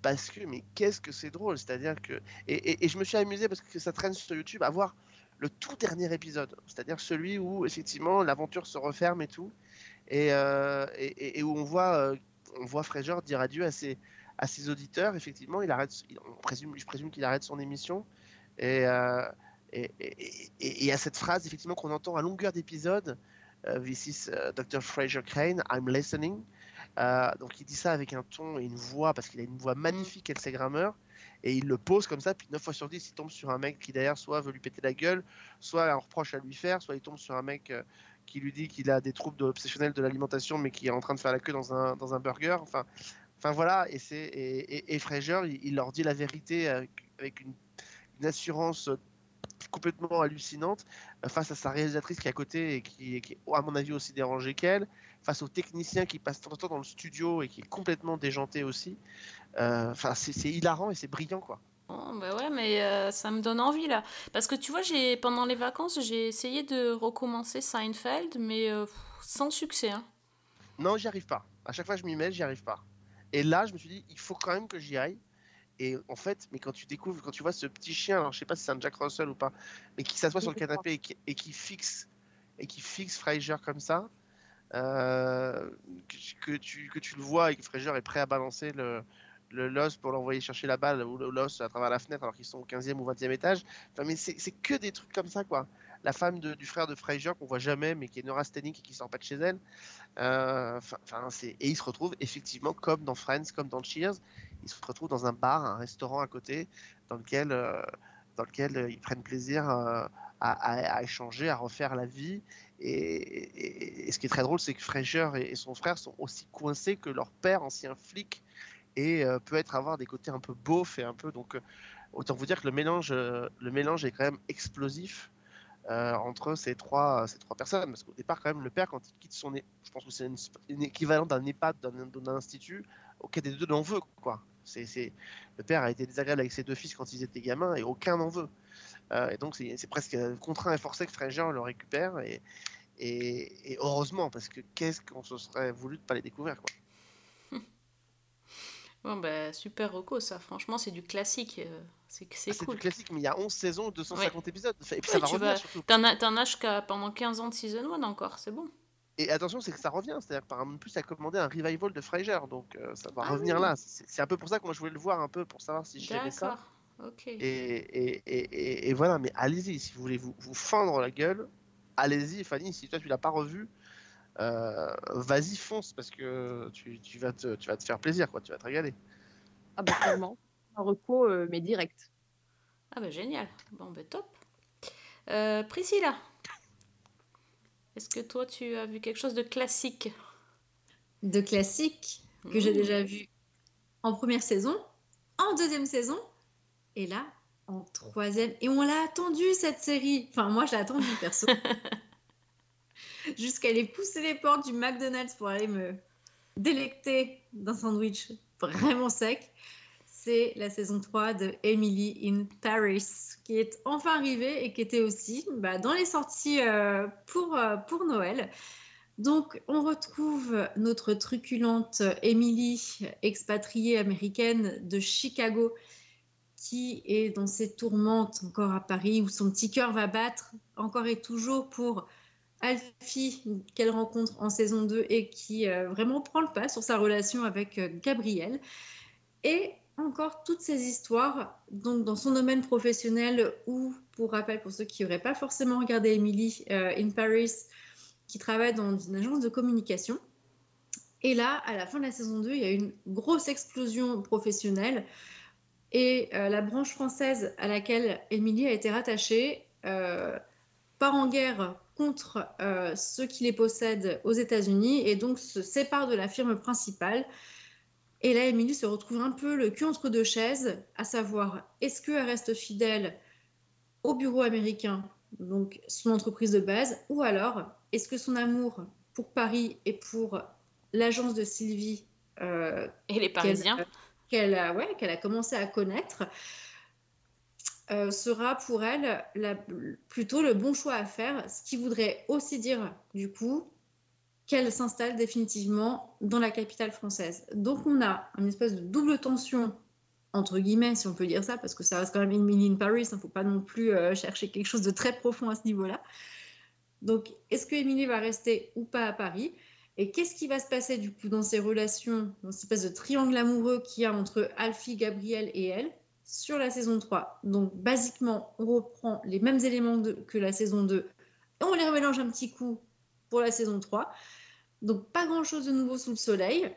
Parce que, mais qu'est-ce que c'est drôle. C'est-à-dire que. Et, et- et je me suis amusé parce que ça traîne sur YouTube à voir le tout dernier épisode. C'est-à-dire celui où, effectivement, l'aventure se referme et tout. Et, euh, et, et- où on voit, euh, on voit Frasier dire adieu à ses, à ses auditeurs. Effectivement, il arrête. on présume, je présume qu'il arrête son émission. Et. euh, Et il y a cette phrase effectivement qu'on entend à longueur d'épisode. euh, This is euh, Dr. Fraser Crane, I'm listening. Donc il dit ça avec un ton et une voix, parce qu'il a une voix magnifique, Kelsey Grammer, et il le pose comme ça, puis 9 fois sur 10, il tombe sur un mec qui derrière soit veut lui péter la gueule, soit a un reproche à lui faire, soit il tombe sur un mec euh, qui lui dit qu'il a des troubles obsessionnels de l'alimentation, mais qui est en train de faire la queue dans un, dans un burger. Enfin, enfin voilà, et, c'est, et, et, Fraser, il, leur dit la vérité avec, une assurance complètement hallucinante euh, face à sa réalisatrice qui est à côté et qui, qui est, à mon avis, aussi dérangée qu'elle, face au technicien qui passe tant de temps dans le studio et qui est complètement déjanté aussi. Euh, Enfin, c'est hilarant et c'est brillant, quoi. Oh, bah ouais, mais euh, ça me donne envie là. Parce que tu vois, j'ai pendant les vacances, j'ai essayé de recommencer Seinfeld, mais euh, sans succès. Hein. Non, j'y arrive pas. À chaque fois que je m'y mets, j'y arrive pas. Et là, je me suis dit, il faut quand même que j'y aille. Et en fait, mais quand tu découvres, quand tu vois ce petit chien, alors je sais pas si c'est un Jack Russell ou pas, mais qui s'assoit sur le canapé et qui, et qui fixe et qui fixe Fraser comme ça, euh, que, tu, que tu le vois et que Fraser est prêt à balancer le, le Loss pour l'envoyer chercher la balle ou le Loss à travers la fenêtre alors qu'ils sont au 15e ou 20e étage. Enfin, mais c'est que des trucs comme ça, quoi. La femme du frère de Fraser qu'on voit jamais, mais qui est neurasthénique et qui sort pas de chez elle. Euh, et il se retrouve effectivement comme dans Friends, comme dans Cheers, il se retrouve dans un bar, un restaurant à côté, dans lequel, euh, dans lequel euh, ils prennent plaisir à- à échanger, à refaire la vie. Et, ce qui est très drôle, c'est que Fraser et, son frère sont aussi coincés que leur père, ancien flic, et euh, peut être avoir des côtés un peu beaufs et un peu donc euh, autant vous dire que le mélange, euh, le mélange est quand même explosif. entre ces trois, ces trois personnes. Parce qu'au départ, quand même, le père, quand il quitte son... Je pense que c'est une, équivalent d'un EHPAD, d'un institut, aucun des deux n'en veut. Le père a été désagréable avec ses deux fils quand ils étaient gamins, et aucun n'en veut. Euh, et donc, c'est, presque contraint et forcé que Fraser le récupère, et, et, et heureusement, parce que qu'est-ce qu'on se serait voulu de pas les découvrir, quoi. [LAUGHS] Bon, bah, super reco, ça. Franchement, c'est du classique. euh, C'est c'est Ah, cool. du classique, mais il y a 11 saisons, 250 épisodes. Et puis Ouais, ça va revenir vas- surtout. T'en as, jusqu'à pendant 15 ans de season 1 encore, c'est bon. Et attention, c'est que ça revient. C'est-à-dire que par exemple, plus, ça a commandé un revival de Fraser, donc euh, ça va Ah revenir oui. là. C'est c'est un peu pour ça que moi je voulais le voir un peu pour savoir si j'aimais ça. Et, et, et, et- et voilà, mais allez-y, si vous voulez vous, vous fendre la gueule, allez-y, Fanny. Si toi tu l'as pas revu, euh, vas-y, fonce parce que tu, tu vas te, tu vas te faire plaisir, quoi. Tu vas te régaler. Ah bah clairement. [COUGHS] Un reco, euh, mais direct. Ah bah génial. Bon bah top. Euh, Priscilla, est-ce que toi tu as vu quelque chose de classique? De classique que j'ai Mmh. déjà vu en première saison, en deuxième saison, et là, en troisième. Et on l'a attendu cette série. Enfin, moi, je l'ai attendu, perso. [LAUGHS] Jusqu'à aller pousser les portes du McDonald's pour aller me délecter d'un sandwich vraiment sec. C'est la saison 3 de Emily in Paris, qui est enfin arrivée et qui était aussi bah, dans les sorties euh, pour, euh, pour Noël. Donc, on retrouve notre truculente Emily, expatriée américaine de Chicago, qui est dans ses tourmentes encore à Paris, où son petit cœur va battre encore et toujours pour Alfie, qu'elle rencontre en saison 2 et qui euh, vraiment prend le pas sur sa relation avec euh, Gabriel. Et encore toutes ces histoires, donc dans son domaine professionnel, ou pour rappel, pour ceux qui n'auraient pas forcément regardé Emily euh, in Paris, qui travaille dans une agence de communication. Et là, à la fin de la saison 2, il y a une grosse explosion professionnelle. Et euh, la branche française à laquelle Émilie a été rattachée euh, part en guerre contre euh, ceux qui les possèdent aux États-Unis et donc se sépare de la firme principale. Et là, Émilie se retrouve un peu le cul entre deux chaises, à savoir est-ce qu'elle reste fidèle au bureau américain, donc son entreprise de base, ou alors est-ce que son amour pour Paris et pour l'agence de Sylvie Et les Parisiens qu'elle a, ouais, qu'elle a commencé à connaître euh, sera pour elle plutôt le bon choix à faire, ce qui voudrait aussi dire du coup qu'elle s'installe définitivement dans la capitale française. Donc on a une espèce de double tension entre guillemets, si on peut dire ça, parce que ça reste quand même Emily in Paris, il ne faut pas non plus euh, chercher quelque chose de très profond à ce niveau-là. Donc, est-ce que Emily va rester ou pas à Paris? Et qu'est-ce qui va se passer du coup dans ces relations, dans cette espèce de triangle amoureux qu'il y a entre Alfie, Gabriel et elle sur la saison 3. Donc, basiquement, on reprend les mêmes éléments que la saison 2 et on les remélange un petit coup pour la saison 3. Donc, pas grand-chose de nouveau sous le soleil.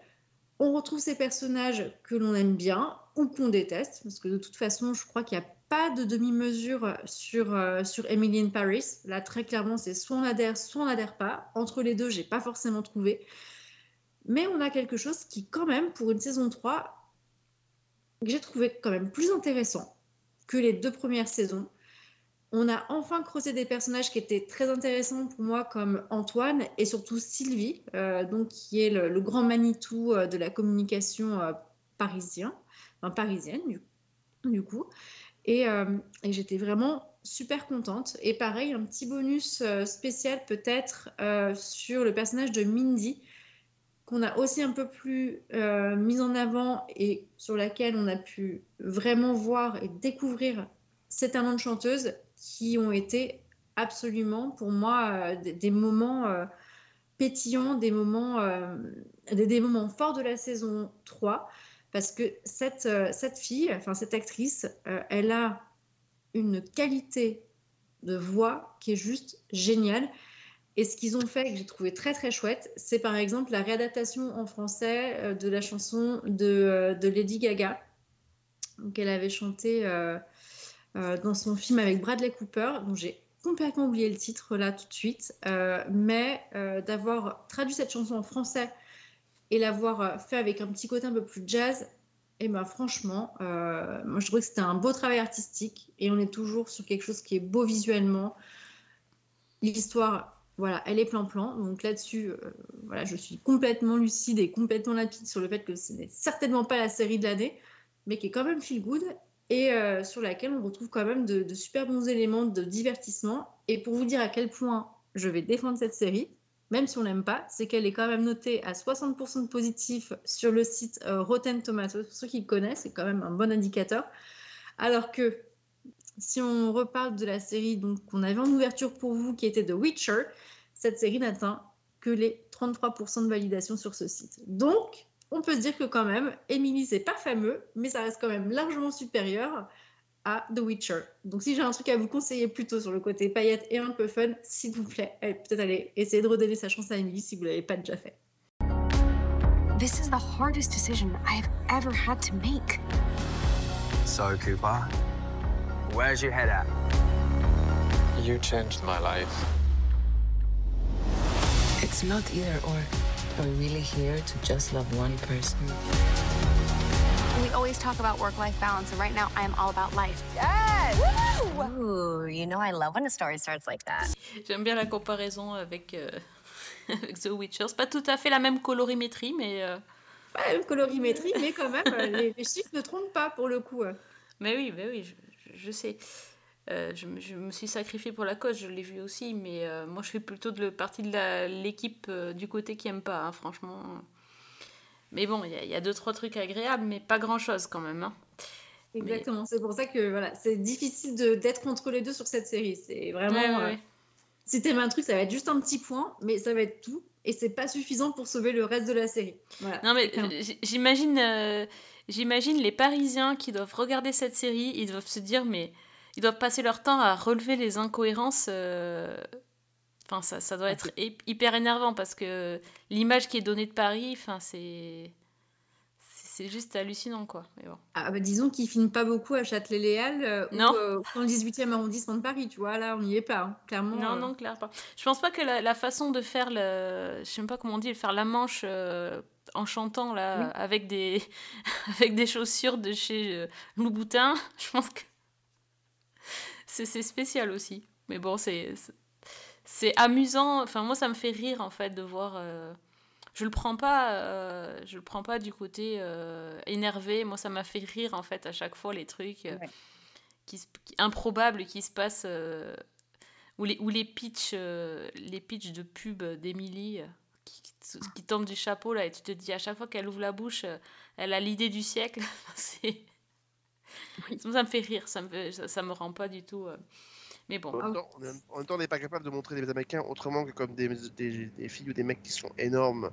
On retrouve ces personnages que l'on aime bien ou qu'on déteste, parce que de toute façon, je crois qu'il n'y a pas de demi-mesure sur, euh, sur Emily in Paris. Là, très clairement, c'est soit on adhère, soit on n'adhère pas. Entre les deux, j'ai pas forcément trouvé. Mais on a quelque chose qui, quand même, pour une saison 3, que j'ai trouvé quand même plus intéressant que les deux premières saisons. On a enfin creusé des personnages qui étaient très intéressants pour moi, comme Antoine et surtout Sylvie, euh, donc qui est le, grand Manitou euh, de la communication parisien, parisienne du, coup. Et, euh, et j'étais vraiment super contente. Et pareil, un petit bonus euh, spécial peut-être euh, sur le personnage de Mindy, qu'on a aussi un peu plus mise en avant et sur laquelle on a pu vraiment voir et découvrir ces talents de chanteuse qui ont été absolument pour moi des, moments pétillants, des moments, des, des moments forts de la saison 3 parce que cette, euh, cette fille, enfin cette actrice, euh, elle a une qualité de voix qui est juste géniale. Et ce qu'ils ont fait, que j'ai trouvé très très chouette, c'est par exemple la réadaptation en français euh, de la chanson de, Lady Gaga, qu'elle avait chanté euh, dans son film avec Bradley Cooper, dont j'ai complètement oublié le titre là tout de suite, mais d'avoir traduit cette chanson en français et l'avoir euh, fait avec un petit côté un peu plus jazz, et ben franchement, euh, moi je trouvais que c'était un beau travail artistique et on est toujours sur quelque chose qui est beau visuellement. L'histoire, voilà, elle est plan-plan. Donc là-dessus, euh, voilà, je suis complètement lucide et complètement limpide sur le fait que ce n'est certainement pas la série de l'année, mais qui est quand même feel good et sur laquelle on retrouve quand même de super bons éléments de divertissement. Et pour vous dire à quel point je vais défendre cette série, même si on l'aime pas, c'est qu'elle est quand même notée à 60% de positif sur le site euh, Rotten Tomatoes. Pour ceux qui le connaissent, c'est quand même un bon indicateur. Alors que si on reparle de la série qu'on avait en ouverture pour vous, qui était The Witcher, cette série n'atteint que les 33% de validation sur ce site. Donc, on peut se dire que quand même, Emily, c'est pas fameux, mais ça reste quand même largement supérieur à The Witcher. Donc, si j'ai un truc à vous conseiller plutôt sur le côté paillettes et un peu fun, s'il vous plaît, allez, peut-être aller essayer de redonner sa chance à Emily si vous l'avez pas déjà fait. This is the hardest decision I've ever had to make. So, Cooper, where's your head at? You changed my life. It's not either or. Are we really here to just love one person? We always talk about work life balance, and right now I am all about life. Yes! Ooh, you know I love when a story starts like that. J'aime bien la comparaison avec, euh, [LAUGHS] avec The Witcher. C'est pas tout à fait la même colorimétrie, mais. euh, Pas la même colorimétrie, mais quand même, euh, les, les chiffres ne trompent pas pour le coup. Mais oui, mais oui, je, je- je sais. Euh, je, me- je me suis sacrifiée pour la cause, je l'ai vu aussi, mais euh, moi je fais plutôt de le- partie de l'équipe euh, du côté qui aime pas, hein, franchement. Mais bon, il y, a- il y a deux, trois trucs agréables, mais pas grand chose quand même. hein. Exactement, c'est pour ça que voilà, c'est difficile d'être entre les deux sur cette série. C'est vraiment. Ouais, ouais, euh, ouais. si t'aimes un truc, ça va être juste un petit point, mais ça va être tout. Et c'est pas suffisant pour sauver le reste de la série. Voilà, Non, mais j'imagine euh, j'imagine les Parisiens qui doivent regarder cette série, ils doivent se dire, mais ils doivent passer leur temps à relever les incohérences. euh, Enfin, ça, ça doit être hy- hyper énervant parce que l'image qui est donnée de Paris, enfin, c'est. C'est juste hallucinant, quoi. Mais bon. Ah, bah, disons qu'ils filment pas beaucoup à Châtelet-Léal euh, ou Non. euh, dans le 18e arrondissement de Paris, tu vois. Là, on n'y est pas, hein, clairement. Non, euh. non, clairement pas. Je pense pas que la, la façon de faire le. Je sais même pas comment on dit, faire la manche euh, en chantant, là, Oui. avec, des... [LAUGHS] avec des chaussures de chez euh, Louboutin, [LAUGHS] je pense que. C'est spécial aussi. Mais bon, c'est. C'est- amusant. Enfin, moi, ça me fait rire, en fait, de voir. euh, Je le prends pas, euh, je le prends pas du côté euh, énervé. Moi, ça m'a fait rire en fait à chaque fois les trucs qui, se- qui- improbables qui se passent ou les ou les pitchs, les pitchs de pub d'Emily euh, qui, qui, qui tombent du chapeau là et tu te dis à chaque fois qu'elle ouvre la bouche, elle a l'idée du siècle. [LAUGHS] C'est ça me fait rire, ça me ça me rend pas du tout. Mais bon. En même temps, en même- temps, on n'est pas capable de montrer les Américains autrement que comme des, des- des filles ou des mecs qui sont énormes,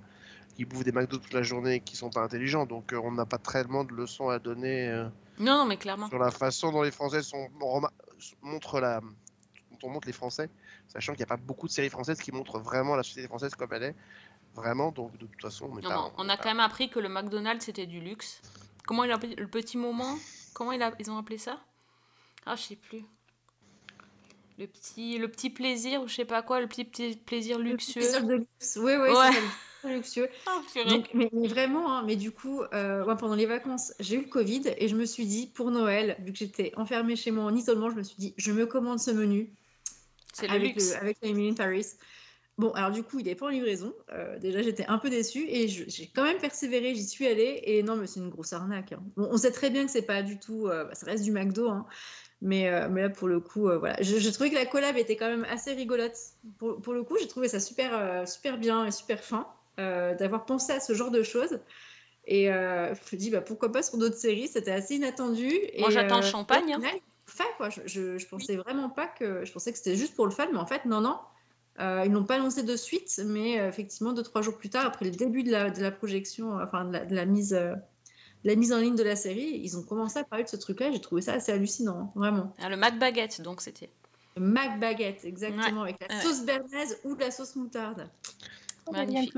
qui bouffent des McDo toute la journée et qui sont pas intelligents. Donc euh, on n'a pas tellement de leçons à donner euh, Non, non, mais clairement. Sur la façon dont les Français sont, montrent la, on montre les Français, sachant qu'il n'y a pas beaucoup de séries françaises qui montrent vraiment la société française comme elle est. Vraiment, donc de toute façon, on n'est Non, pas- non, on a quand même appris que le McDonald's c'était du luxe. Comment il a appelé le petit moment Comment il a- ils ont appelé ça? Ah, je sais plus. Le petit, le petit plaisir ou je sais pas quoi, le petit, petit plaisir luxueux. plaisir de luxe. Oui, oui, Ouais. c'est luxueux. [LAUGHS] Ah. Donc, mais, mais vraiment, hein, mais du coup, euh, pendant les vacances, j'ai eu le Covid et je me suis dit, pour Noël, vu que j'étais enfermée chez moi en isolement, je me suis dit, je me commande ce menu. C'est le avec luxe. avec la in Paris. Bon, alors du coup, il n'est pas en livraison. Euh, déjà, j'étais un peu déçue et j'ai quand même persévéré. J'y suis allée et non, mais c'est une grosse arnaque. hein. Bon, on sait très bien que c'est pas du tout. euh, bah, ça reste du McDo, hein. Mais, euh, mais là, pour le coup, euh, voilà. Je, je trouvais que la collab était quand même assez rigolote. Pour, pour le coup, j'ai trouvé ça super, euh, super bien et super fin d'avoir pensé à ce genre de choses. Et je me dis, bah, pourquoi pas sur d'autres séries? C'était assez inattendu. Moi, j'attends euh, Champagne, hein. fait, quoi. Je, je, je pensais vraiment pas que. Je pensais que c'était juste pour le fun, mais en fait, non, non. Euh, ils n'ont pas lancé de suite, mais euh, effectivement, deux, trois jours plus tard, après le début de la, de la projection, euh, enfin de la, de la mise, la mise en ligne de la série, ils ont commencé à parler de ce truc-là. J'ai trouvé ça assez hallucinant, hein, vraiment. Ah, le Mac Baguette, donc c'était. Le Mac Baguette, exactement, Ouais, avec la ouais. sauce bernaise ou de la sauce moutarde. Magnifique.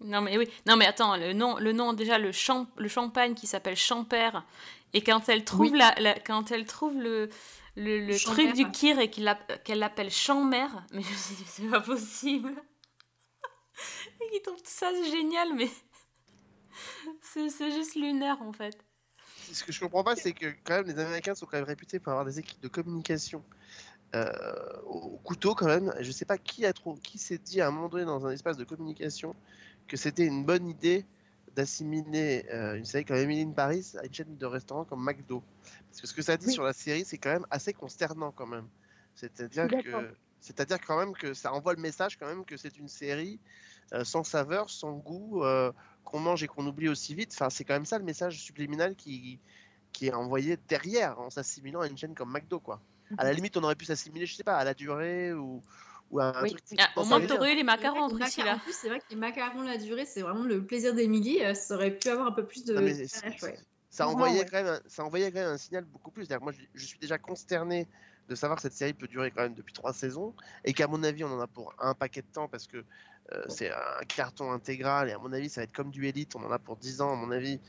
Non mais oui, non mais attends, le nom, le nom déjà le champ, le champagne qui s'appelle Champère et quand elle trouve Oui. la, la- quand elle trouve le le, le truc du kir et qu'elle l'appelle Chamber, mais je me suis dit c'est pas possible. [LAUGHS] et qu'il trouve tout ça génial, mais [LAUGHS] c'est juste lunaire en fait. Ce que je comprends pas, c'est que quand même les Américains sont quand même réputés pour avoir des équipes de communication euh, au couteau quand même. Je sais pas qui a trop, qui s'est dit à un moment donné dans un espace de communication que c'était une bonne idée d'assimiler euh, une série comme Emily in Paris à une chaîne de restaurants comme McDo. Parce que ce que ça dit sur la série, c'est quand même assez consternant quand même. C'est-à-dire que, c'est-à-dire quand même que ça envoie le message quand même que c'est une série euh, sans saveur, sans goût, euh, qu'on mange et qu'on oublie aussi vite. Enfin, c'est quand même ça le message subliminal qui, qui est envoyé derrière en s'assimilant à une chaîne comme McDo, quoi. À la limite, on aurait pu s'assimiler, je sais pas, à la durée ou, ou à un Oui. truc. Ah, au moins t'aurais eu les macarons, Les Priscilla. macarons, En plus, c'est vrai que les macarons, la durée, c'est vraiment le plaisir d'Emily. Euh, ça aurait pu avoir un peu plus de. Non, ça envoyait, ouais. quand même un, ça envoyait quand même un signal beaucoup plus. Moi, je, je suis déjà consterné de savoir que cette série peut durer quand même depuis trois saisons et qu'à mon avis, on en a pour un paquet de temps parce que euh, c'est un carton intégral et à mon avis, ça va être comme du Elite. On en a pour 10 ans, à mon avis.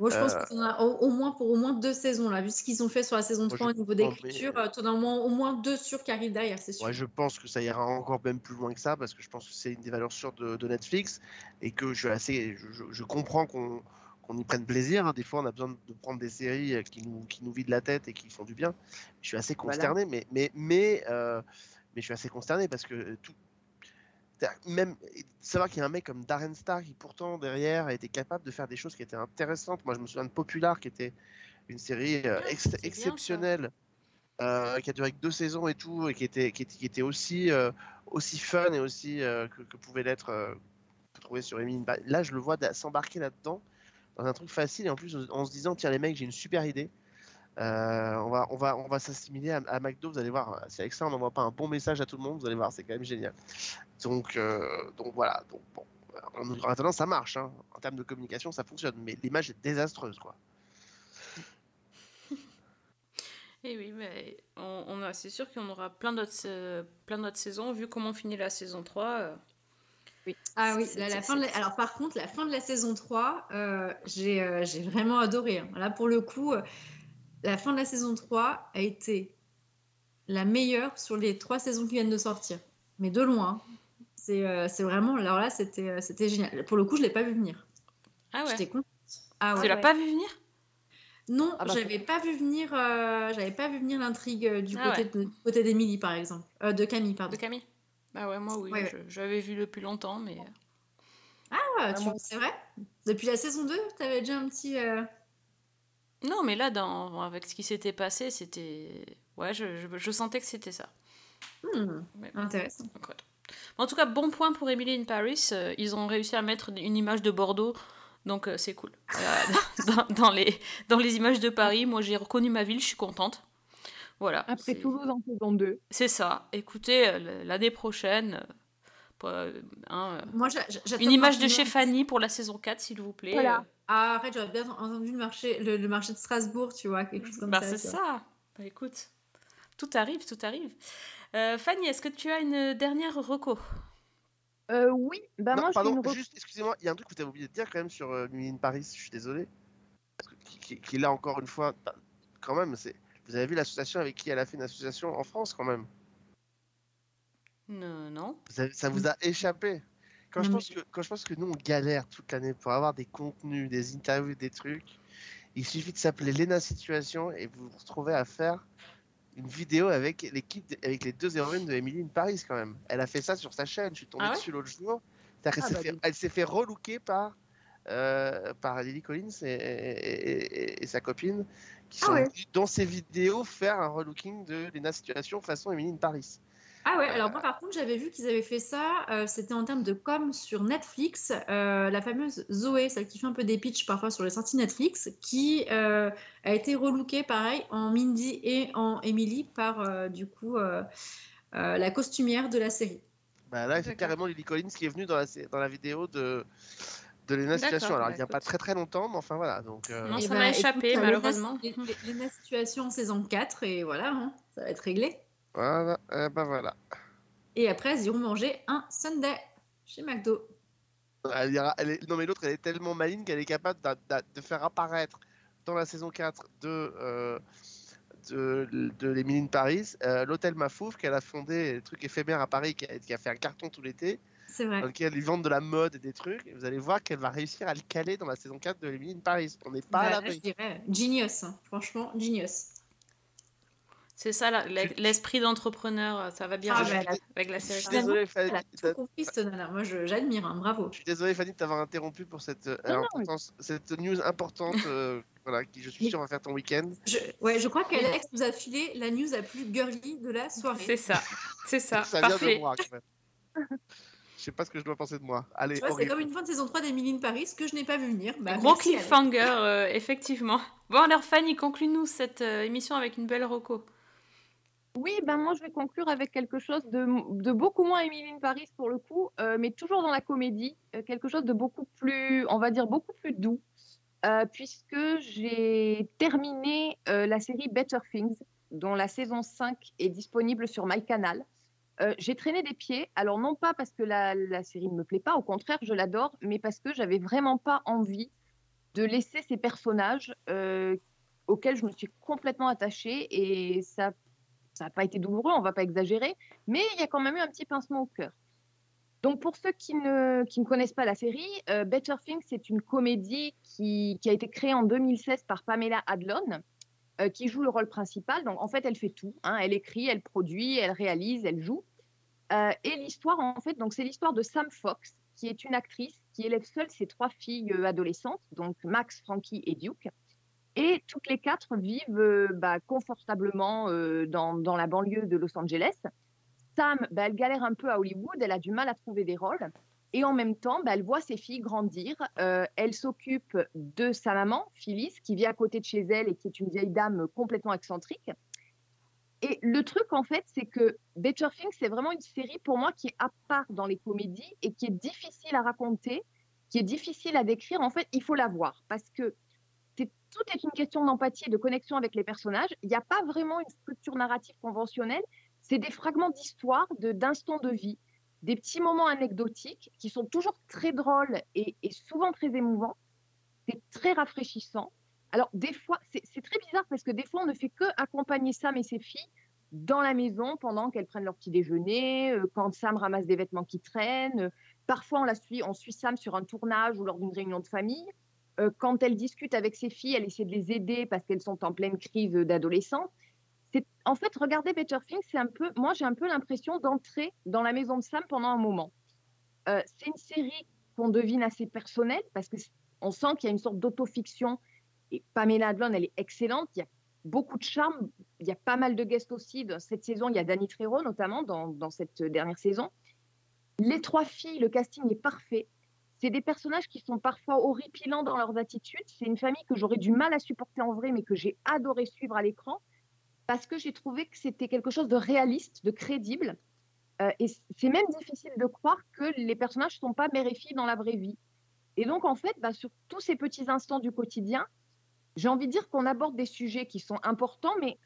Moi, je pense Euh, que t'en as au, au moins pour au moins deux saisons, là, vu ce qu'ils ont fait sur la saison Moi, 3 au je- niveau non, mais- d'écriture. euh, T'en as au moins, au moins deux sûrs qui arrivent derrière, c'est sûr. Ouais, je pense que ça ira encore même plus loin que ça parce que je pense que c'est une des valeurs sûres de, de Netflix et que je suis assez, je, je- je comprends qu'on qu'on y prenne plaisir. hein. Des fois, on a besoin de prendre des séries euh, qui nous, qui nous vident la tête et qui font du bien. Je suis assez Voilà. consterné, mais, mais, mais, euh, mais je suis assez consterné parce que tout, même savoir qu'il y a un mec comme Darren Star qui pourtant derrière a été capable de faire des choses qui étaient intéressantes. Moi, je me souviens de Popular qui était une série euh, ex- ça. exceptionnelle euh, qui a duré que deux saisons et tout, et qui était, qui était, qui était aussi, euh, aussi fun et aussi euh, que, que pouvait l'être trouver sur Emily. Là, je le vois s'embarquer là-dedans, dans un truc facile, et en plus en se disant, tiens les mecs, j'ai une super idée. Euh, on va, on va, on va s'assimiler à, à McDo, vous allez voir, c'est avec ça on n'envoie pas un bon message à tout le monde, vous allez voir, c'est quand même génial. Donc, euh, donc voilà, donc bon, en attendant ça marche, hein. en termes de communication ça fonctionne, mais l'image est désastreuse quoi. Et oui, mais on, on a, c'est sûr qu'on aura plein d'autres, euh, plein d'autres saisons vu comment finit la saison 3. euh, Ah oui, la, fin de la- c'est- alors par contre, la fin de la saison 3, euh, j'ai euh, j'ai vraiment adoré. hein. Là, pour le coup, euh, la fin de la saison 3 a été la meilleure sur les trois saisons qui viennent de sortir. Mais de loin. hein. C'est euh, c'est vraiment. Alors là, c'était euh, c'était génial. Pour le coup, je ne l'ai pas vu venir. Ah ouais. J'étais contente. Ah Tu l'as pas vu venir? Non, Ah bah, j'avais pas vu venir. euh, j'avais pas vu venir l'intrigue du Ah côté ouais. de, du côté d'Emily, par exemple. Euh, de Camille, pardon. De Camille? Bah ouais, moi oui, Ouais, ouais. j'avais vu depuis longtemps, mais. Ah, tu- c'est vrai Depuis la saison 2, tu avais déjà un petit. Non, mais là, dans... avec ce qui s'était passé, c'était. Ouais, je, je- je sentais que c'était ça. hmm, intéressant. Donc. En tout cas, bon point pour Emily in Paris. euh, ils ont réussi à mettre une image de Bordeaux, donc euh, c'est cool. Euh, [LAUGHS] dans, dans les, dans les images de Paris, moi j'ai reconnu ma ville, je suis contente. Voilà. Après Toulouse en saison 2. C'est ça. Écoutez, l'année prochaine, euh, hein, Moi, une image de chez Fanny pour la saison 4, s'il vous plaît. Voilà. Ah, arrête, j'aurais bien entendu le marché, le, le marché de Strasbourg, tu vois, quelque chose comme Bah, ça. c'est ça. Bah, écoute, tout arrive, tout arrive. Euh, Fanny, est-ce que tu as une dernière reco? Euh, oui, bah Non, moi pardon, une juste, excusez-moi, il y a un truc que tu as oublié de dire quand même sur euh, Mimi in Paris, je suis désolé. Qui, qui- qui, là encore une fois, bah, quand même, c'est. Vous avez vu l'association avec qui elle a fait une association en France quand même? Non, non. Vous avez- Ça vous a échappé quand je, pense que, quand je pense que nous on galère toute l'année pour avoir des contenus, des interviews, des trucs, il suffit de s'appeler Lena Situation et vous vous retrouvez à faire une vidéo avec l'équipe, de- avec les deux héroïnes de Emily in Paris quand même. Elle a fait ça sur sa chaîne, je suis tombé Ah ouais dessus l'autre jour. C'est-à-dire qu'elle Ah s'est bah fait, dis. elle s'est fait relooker par, euh, par Lily Collins et, et- et- et sa copine qui Ah sont ouais. venues dans ses vidéos faire un relooking de Lena Situation façon Emily in Paris. Ah ouais, alors moi par contre j'avais vu qu'ils avaient fait ça, euh, c'était en termes de com sur Netflix, euh, la fameuse Zoé, celle qui fait un peu des pitchs parfois sur les sorties Netflix, qui euh, a été relookée pareil en Mindy et en Emily par euh, du coup euh, euh, la costumière de la série. Bah là, c'est carrément Lily Collins qui est venue dans la, dans la vidéo de, de Lena Situation. Alors, bah il n'y a pas écoute. très très longtemps, mais enfin voilà. Donc, euh, Non, Eh ça ben, m'a échappé, malheureusement. Lena Situation saison 4 et voilà, hein, ça va être réglé. Voilà, euh, bah voilà. Et après elles iront manger un Sunday chez McDo. Elle ira- elle est- Non, mais l'autre, elle est tellement maligne qu'elle est capable de faire apparaître dans la saison 4 de, euh, de, de l'Emily in Paris euh, l'hôtel Mafouf qu'elle a fondé, le truc éphémère à Paris, qui a, qui a fait un carton tout l'été. C'est vrai. Dans lequel ils vendent de la mode et des trucs. Et vous allez voir qu'elle va réussir à le caler dans la saison 4 de l'Emily in Paris. On n'est pas Bah, à l'abri. je dirais genius, hein. franchement genius. C'est ça, la- la- l'esprit d'entrepreneur, ça va bien Ah, avec, bah, la- avec la série. Je suis désolé, Fanny. Elle a tout compris. Moi, je- j'admire, hein, bravo. Je suis désolé, Fanny, de t'avoir interrompu pour cette, euh, Non, non, importance- cette news importante. euh, [LAUGHS] voilà, qui je suis sûr va faire ton week-end. Je, ouais, je crois qu'Alex nous a filé la news la plus girly de la soirée. C'est ça, c'est ça, Ça vient parfait. de moi, quand même. Je sais pas ce que je dois penser de moi. Allez, vois, c'est comme une fin de saison 3 d'Emily in Paris que je n'ai pas vu venir. Bah, Gros cliffhanger, euh, effectivement. Bon, alors Fanny, conclue-nous cette euh, émission avec une belle reco. Oui, ben moi je vais conclure avec quelque chose de, beaucoup moins Emily Paris pour le coup, euh, mais toujours dans la comédie, euh, quelque chose de beaucoup plus, on va dire beaucoup plus doux, euh, puisque j'ai terminé la série Better Things, dont la saison 5 est disponible sur MyCanal. J'ai traîné des pieds, alors non pas parce que la, la série ne me plaît pas, au contraire, je l'adore, mais parce que j'avais vraiment pas envie de laisser ces personnages auxquels je me suis complètement attachée et ça ça n'a pas été douloureux, on va pas exagérer, mais il y a quand même eu un petit pincement au cœur. Donc pour ceux qui ne, qui ne connaissent pas la série, euh, Better Things, c'est une comédie qui, qui a été créée en 2016 par Pamela Adlon, euh, qui joue le rôle principal. Donc en fait, elle fait tout. hein. Elle écrit, elle produit, elle réalise, elle joue. Euh, et l'histoire, en fait, donc c'est l'histoire de Sam Fox, qui est une actrice qui élève seule ses trois filles adolescentes, donc Max, Frankie et Duke. Et toutes les quatre vivent euh, bah, confortablement euh, dans, la banlieue de Los Angeles. Sam, bah, elle galère un peu à Hollywood, elle a du mal à trouver des rôles. Et en même temps, bah, elle voit ses filles grandir. Euh, elle s'occupe de sa maman, Phyllis, qui vit à côté de chez elle et qui est une vieille dame complètement excentrique. Et le truc, en fait, c'est que Better Things, c'est vraiment une série pour moi qui est à part dans les comédies et qui est difficile à raconter, qui est difficile à décrire. En fait, il faut la voir parce que tout est une question d'empathie et de connexion avec les personnages. Il n'y a pas vraiment une structure narrative conventionnelle. C'est des fragments d'histoire, de- d'instants de, vie, des petits moments anecdotiques qui sont toujours très drôles et, souvent très émouvants. C'est très rafraîchissant. Alors, des fois, c'est très bizarre parce que des fois, on ne fait que accompagner Sam et ses filles dans la maison pendant qu'elles prennent leur petit déjeuner, euh, quand Sam ramasse des vêtements qui traînent. Parfois, on suit Sam sur un tournage ou lors d'une réunion de famille. Euh, quand elle discute avec ses filles, elle essaie de les aider parce qu'elles sont en pleine crise d'adolescence. En fait, regarder Better Things, c'est un peu, moi j'ai un peu l'impression d'entrer dans la maison de Sam pendant un moment. Euh, c'est une série qu'on devine assez personnelle parce que on sent qu'il y a une sorte d'autofiction. Et Pamela Adlon, elle est excellente. Il y a beaucoup de charme. Il y a pas mal de guests aussi. Dans cette saison, il y a Danny Trejo notamment dans cette dernière saison. Les trois filles, le casting est parfait. C'est des personnages qui sont parfois horripilants dans leurs attitudes. C'est une famille que j'aurais du mal à supporter en vrai, mais que j'ai adoré suivre à l'écran parce que j'ai trouvé que c'était quelque chose de réaliste, de crédible. Euh, et c'est même difficile de croire que les personnages ne sont pas mère et fille dans la vraie vie. Et donc, en fait, bah, sur tous ces petits instants du quotidien, j'ai envie de dire qu'on aborde des sujets qui sont importants, mais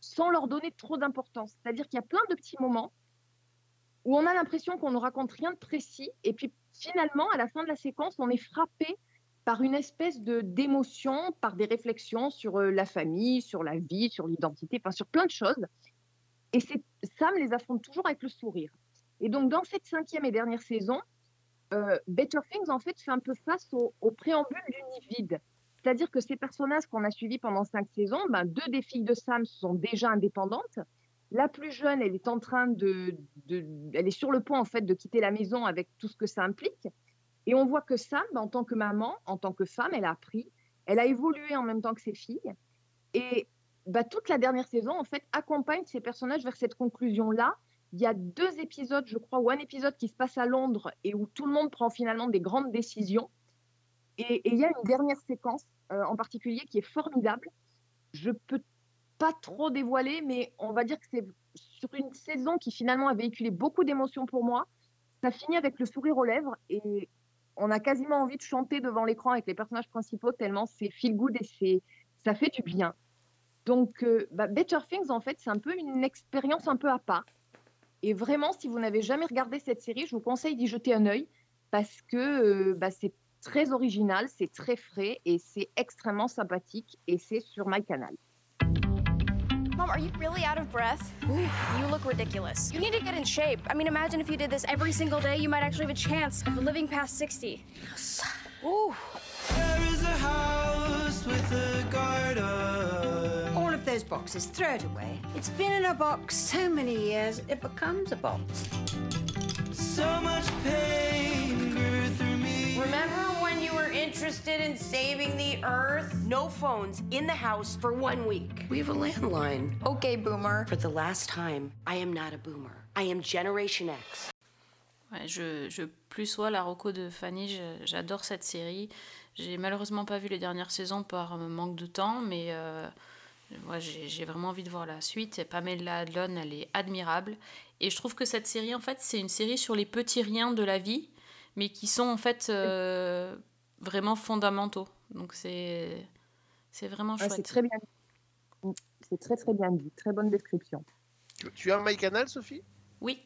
sans leur donner trop d'importance. C'est-à-dire qu'il y a plein de petits moments où on a l'impression qu'on ne raconte rien de précis, et puis finalement, à la fin de la séquence, on est frappé par une espèce de d'émotion, par des réflexions sur euh, la famille, sur la vie, sur l'identité, enfin sur plein de choses. Et c'est Sam les affronte toujours avec le sourire. Et donc dans cette cinquième et dernière saison, euh, Better Things en fait fait un peu face au, au préambule du nid vide. C'est-à-dire que ces personnages qu'on a suivis pendant cinq saisons, ben, deux des filles de Sam sont déjà indépendantes. La plus jeune, elle est en train de, elle est sur le point en fait de quitter la maison avec tout ce que ça implique. Et on voit que Sam, en tant que maman, en tant que femme, elle a appris, elle a évolué en même temps que ses filles. Et bah, toute la dernière saison, en fait, accompagne ces personnages vers cette conclusion-là. Il y a deux épisodes, je crois, ou un épisode qui se passe à Londres et où tout le monde prend finalement des grandes décisions. Et, et il y a une dernière séquence euh, en particulier qui est formidable. Je peux pas trop dévoiler, mais on va dire que c'est sur une saison qui finalement a véhiculé beaucoup d'émotions pour moi. Ça finit avec le sourire aux lèvres et on a quasiment envie de chanter devant l'écran avec les personnages principaux tellement c'est feel good et ça fait du bien. Donc, euh, bah, Better Things, en fait, c'est un peu une expérience un peu à part. Et vraiment, si vous n'avez jamais regardé cette série, je vous conseille d'y jeter un œil parce que euh, bah, c'est très original, c'est très frais et c'est extrêmement sympathique et c'est sur MyCanal. Mom, are you really out of breath? You look ridiculous. You need to get in shape. I mean, imagine if you did this every single day, you might actually have a chance of living past 60. Ooh. There is a house with a garden. All of those boxes, throw it away. It's been in a box so many years, it becomes a box. So much pain interested in saving the Earth? No phones in the house for one week. We have a landline. Okay, boomer. For the last time, I am not a boomer. I am Generation X. Ouais, je, je plus sois la Rocco de Fanny, j'adore cette série. J'ai malheureusement pas vu les dernières saisons par euh, manque de temps, mais euh, moi j'ai j'ai vraiment envie de voir la suite. Et Pamela Adlon, elle est admirable. Et je trouve que cette série, en fait, c'est une série sur les petits riens de la vie, mais qui sont en fait euh, vraiment fondamentaux. Donc c'est c'est vraiment Ouais, chouette. c'est très bien. dit. C'est très très bien dit, très bonne description. Tu, as un MyCanal, Sophie? Oui.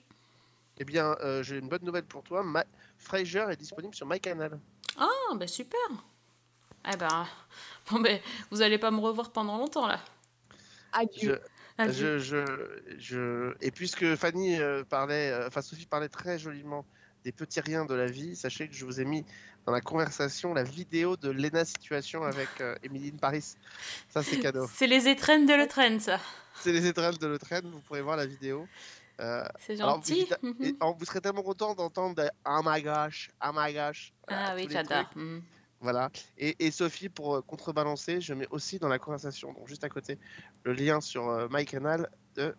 Eh bien, euh, j'ai une bonne nouvelle pour toi. Ma... Frasier est disponible sur MyCanal. Ah, ben super. Eh ben, bon ben, vous allez pas me revoir pendant longtemps là. Adieu. je, je, je- Et puisque Fanny euh, parlait, euh, enfin Sophie parlait très joliment des petits riens de la vie, sachez que je vous ai mis dans la conversation la vidéo de Lena Situation avec euh, Émilie Paris. Ça, c'est cadeau. C'est les étrennes de Le ça. C'est les étrennes de Le vous pourrez voir la vidéo. Euh, C'est alors, gentil. évidemment- [LAUGHS] et- alors, vous serez tellement content d'entendre Oh my gosh, oh my gosh. voilà, Ah oui, tous les j'adore. trucs. Mhm. Voilà. Et, et Sophie, pour euh, contrebalancer, je mets aussi dans la conversation, donc juste à côté, le lien sur euh, MyCanal de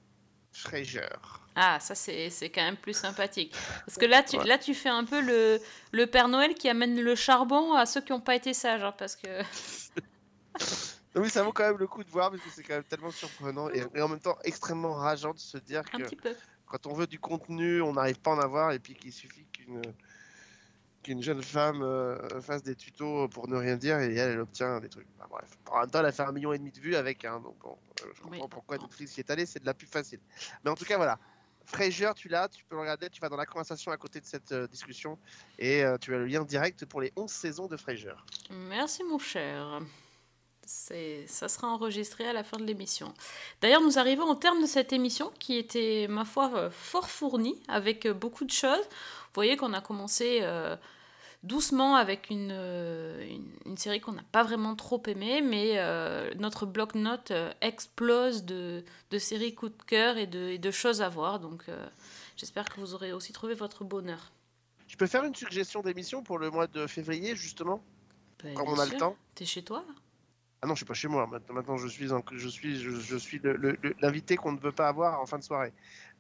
Ah, ça c'est c'est quand même plus sympathique. Parce que là tu, Ouais. là, tu fais un peu le, le Père Noël qui amène le charbon à ceux qui n'ont pas été sages. hein, parce que. [LAUGHS] Oui, ça vaut quand même le coup de voir parce que c'est quand même tellement surprenant et, et en même temps extrêmement rageant de se dire Un que quand on veut du contenu, on n'arrive pas à en avoir et puis qu'il suffit qu'une qu'une jeune femme euh, fasse des tutos pour ne rien dire et elle, elle obtient des trucs. Bref. En même temps, elle a fait un million et demi de vues avec un. Donc bon, euh, je comprends pourquoi Netflix y est allé, c'est de la pub facile. Mais en tout cas, voilà. Frasier, tu l'as, tu peux le regarder, tu vas dans la conversation à côté de cette euh, discussion et tu as le lien direct pour les 11 saisons de Frasier. Merci mon cher. Ça sera enregistré à la fin de l'émission. D'ailleurs, nous arrivons au terme de cette émission qui était, ma foi, fort fournie avec beaucoup de choses. Vous voyez qu'on a commencé euh, doucement avec une, euh, une, une série qu'on n'a pas vraiment trop aimée, mais euh, notre bloc-notes euh, explose de, de séries coup de cœur et de, et de choses à voir. Donc, euh, j'espère que vous aurez aussi trouvé votre bonheur. Je peux faire une suggestion d'émission pour le mois de février, justement? Quand bien on a sûr. le temps T'es chez toi? Ah non, je suis pas chez moi. Maintenant, je suis, en- je suis, je, je suis l'invité qu'on ne veut pas avoir en fin de soirée.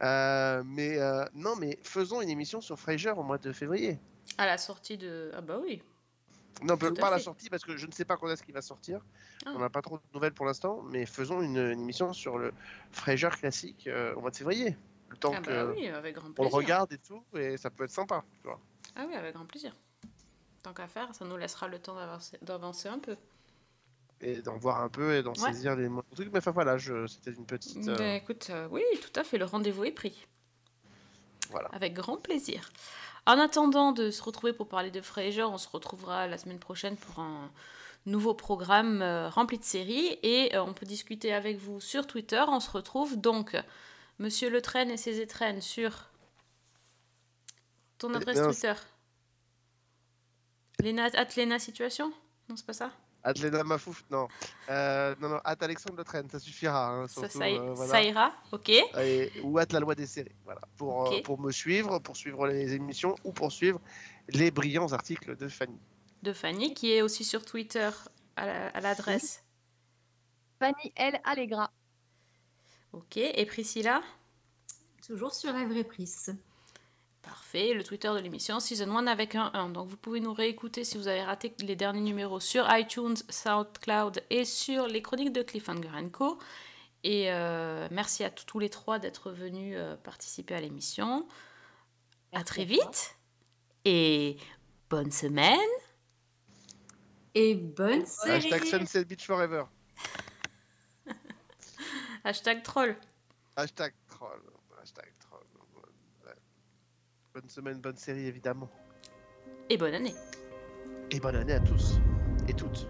Euh, mais non, mais faisons une émission sur Frasier au mois de février. À la sortie de. Ah bah oui. Non, Tout pas à la sortie parce que je ne sais pas quand est-ce qu'il va sortir. Ah. On n'a pas trop de nouvelles pour l'instant, mais faisons une, une émission sur le Frasier classique euh, au mois de février. Le temps Ah bah que oui, avec grand on le regarde et tout, et ça peut être sympa. Tu vois. Ah oui, avec grand plaisir. Tant qu'à faire, ça nous laissera le temps d'avancer- un peu. Et d'en voir un peu et d'en Ouais. saisir les moindres trucs. Mais enfin voilà, c'était une petite. euh, Ben, écoute, euh, oui, tout à fait, le rendez-vous est pris. Voilà. Avec grand plaisir. En attendant de se retrouver pour parler de Frasier, on se retrouvera la semaine prochaine pour un nouveau programme euh, rempli de séries et euh, on peut discuter avec vous sur Twitter. On se retrouve donc Monsieur Le Train et ses étrennes sur ton adresse Twitter. Léna, at Léna Situation? Non, c'est pas ça? Adlena Mafouf, non. Euh, non, non, at Alexandre Le Train, ça suffira. hein, surtout, ça, euh, voilà. ça ira, ok. Et- ou at la loi des séries. Voilà. Pour, euh, pour me suivre, pour suivre les émissions ou pour suivre les brillants articles de Fanny. De Fanny, qui est aussi sur Twitter à la- à l'adresse. Fanny L. Allegra. Ok, et Priscilla? Toujours sur la vraie prise. Parfait, le Twitter de l'émission Season 1 avec un 1. Donc vous pouvez nous réécouter si vous avez raté les derniers numéros sur iTunes, SoundCloud et sur les chroniques de Cliffhanger Co. Et euh, merci à tous les trois d'être venus euh, participer à l'émission. À très vite et bonne semaine. Et bonne série. Hashtag Sunset Beach Forever. [LAUGHS] Hashtag troll. Hashtag troll. Bonne semaine, bonne série évidemment. Et bonne année. Et bonne année à tous et toutes.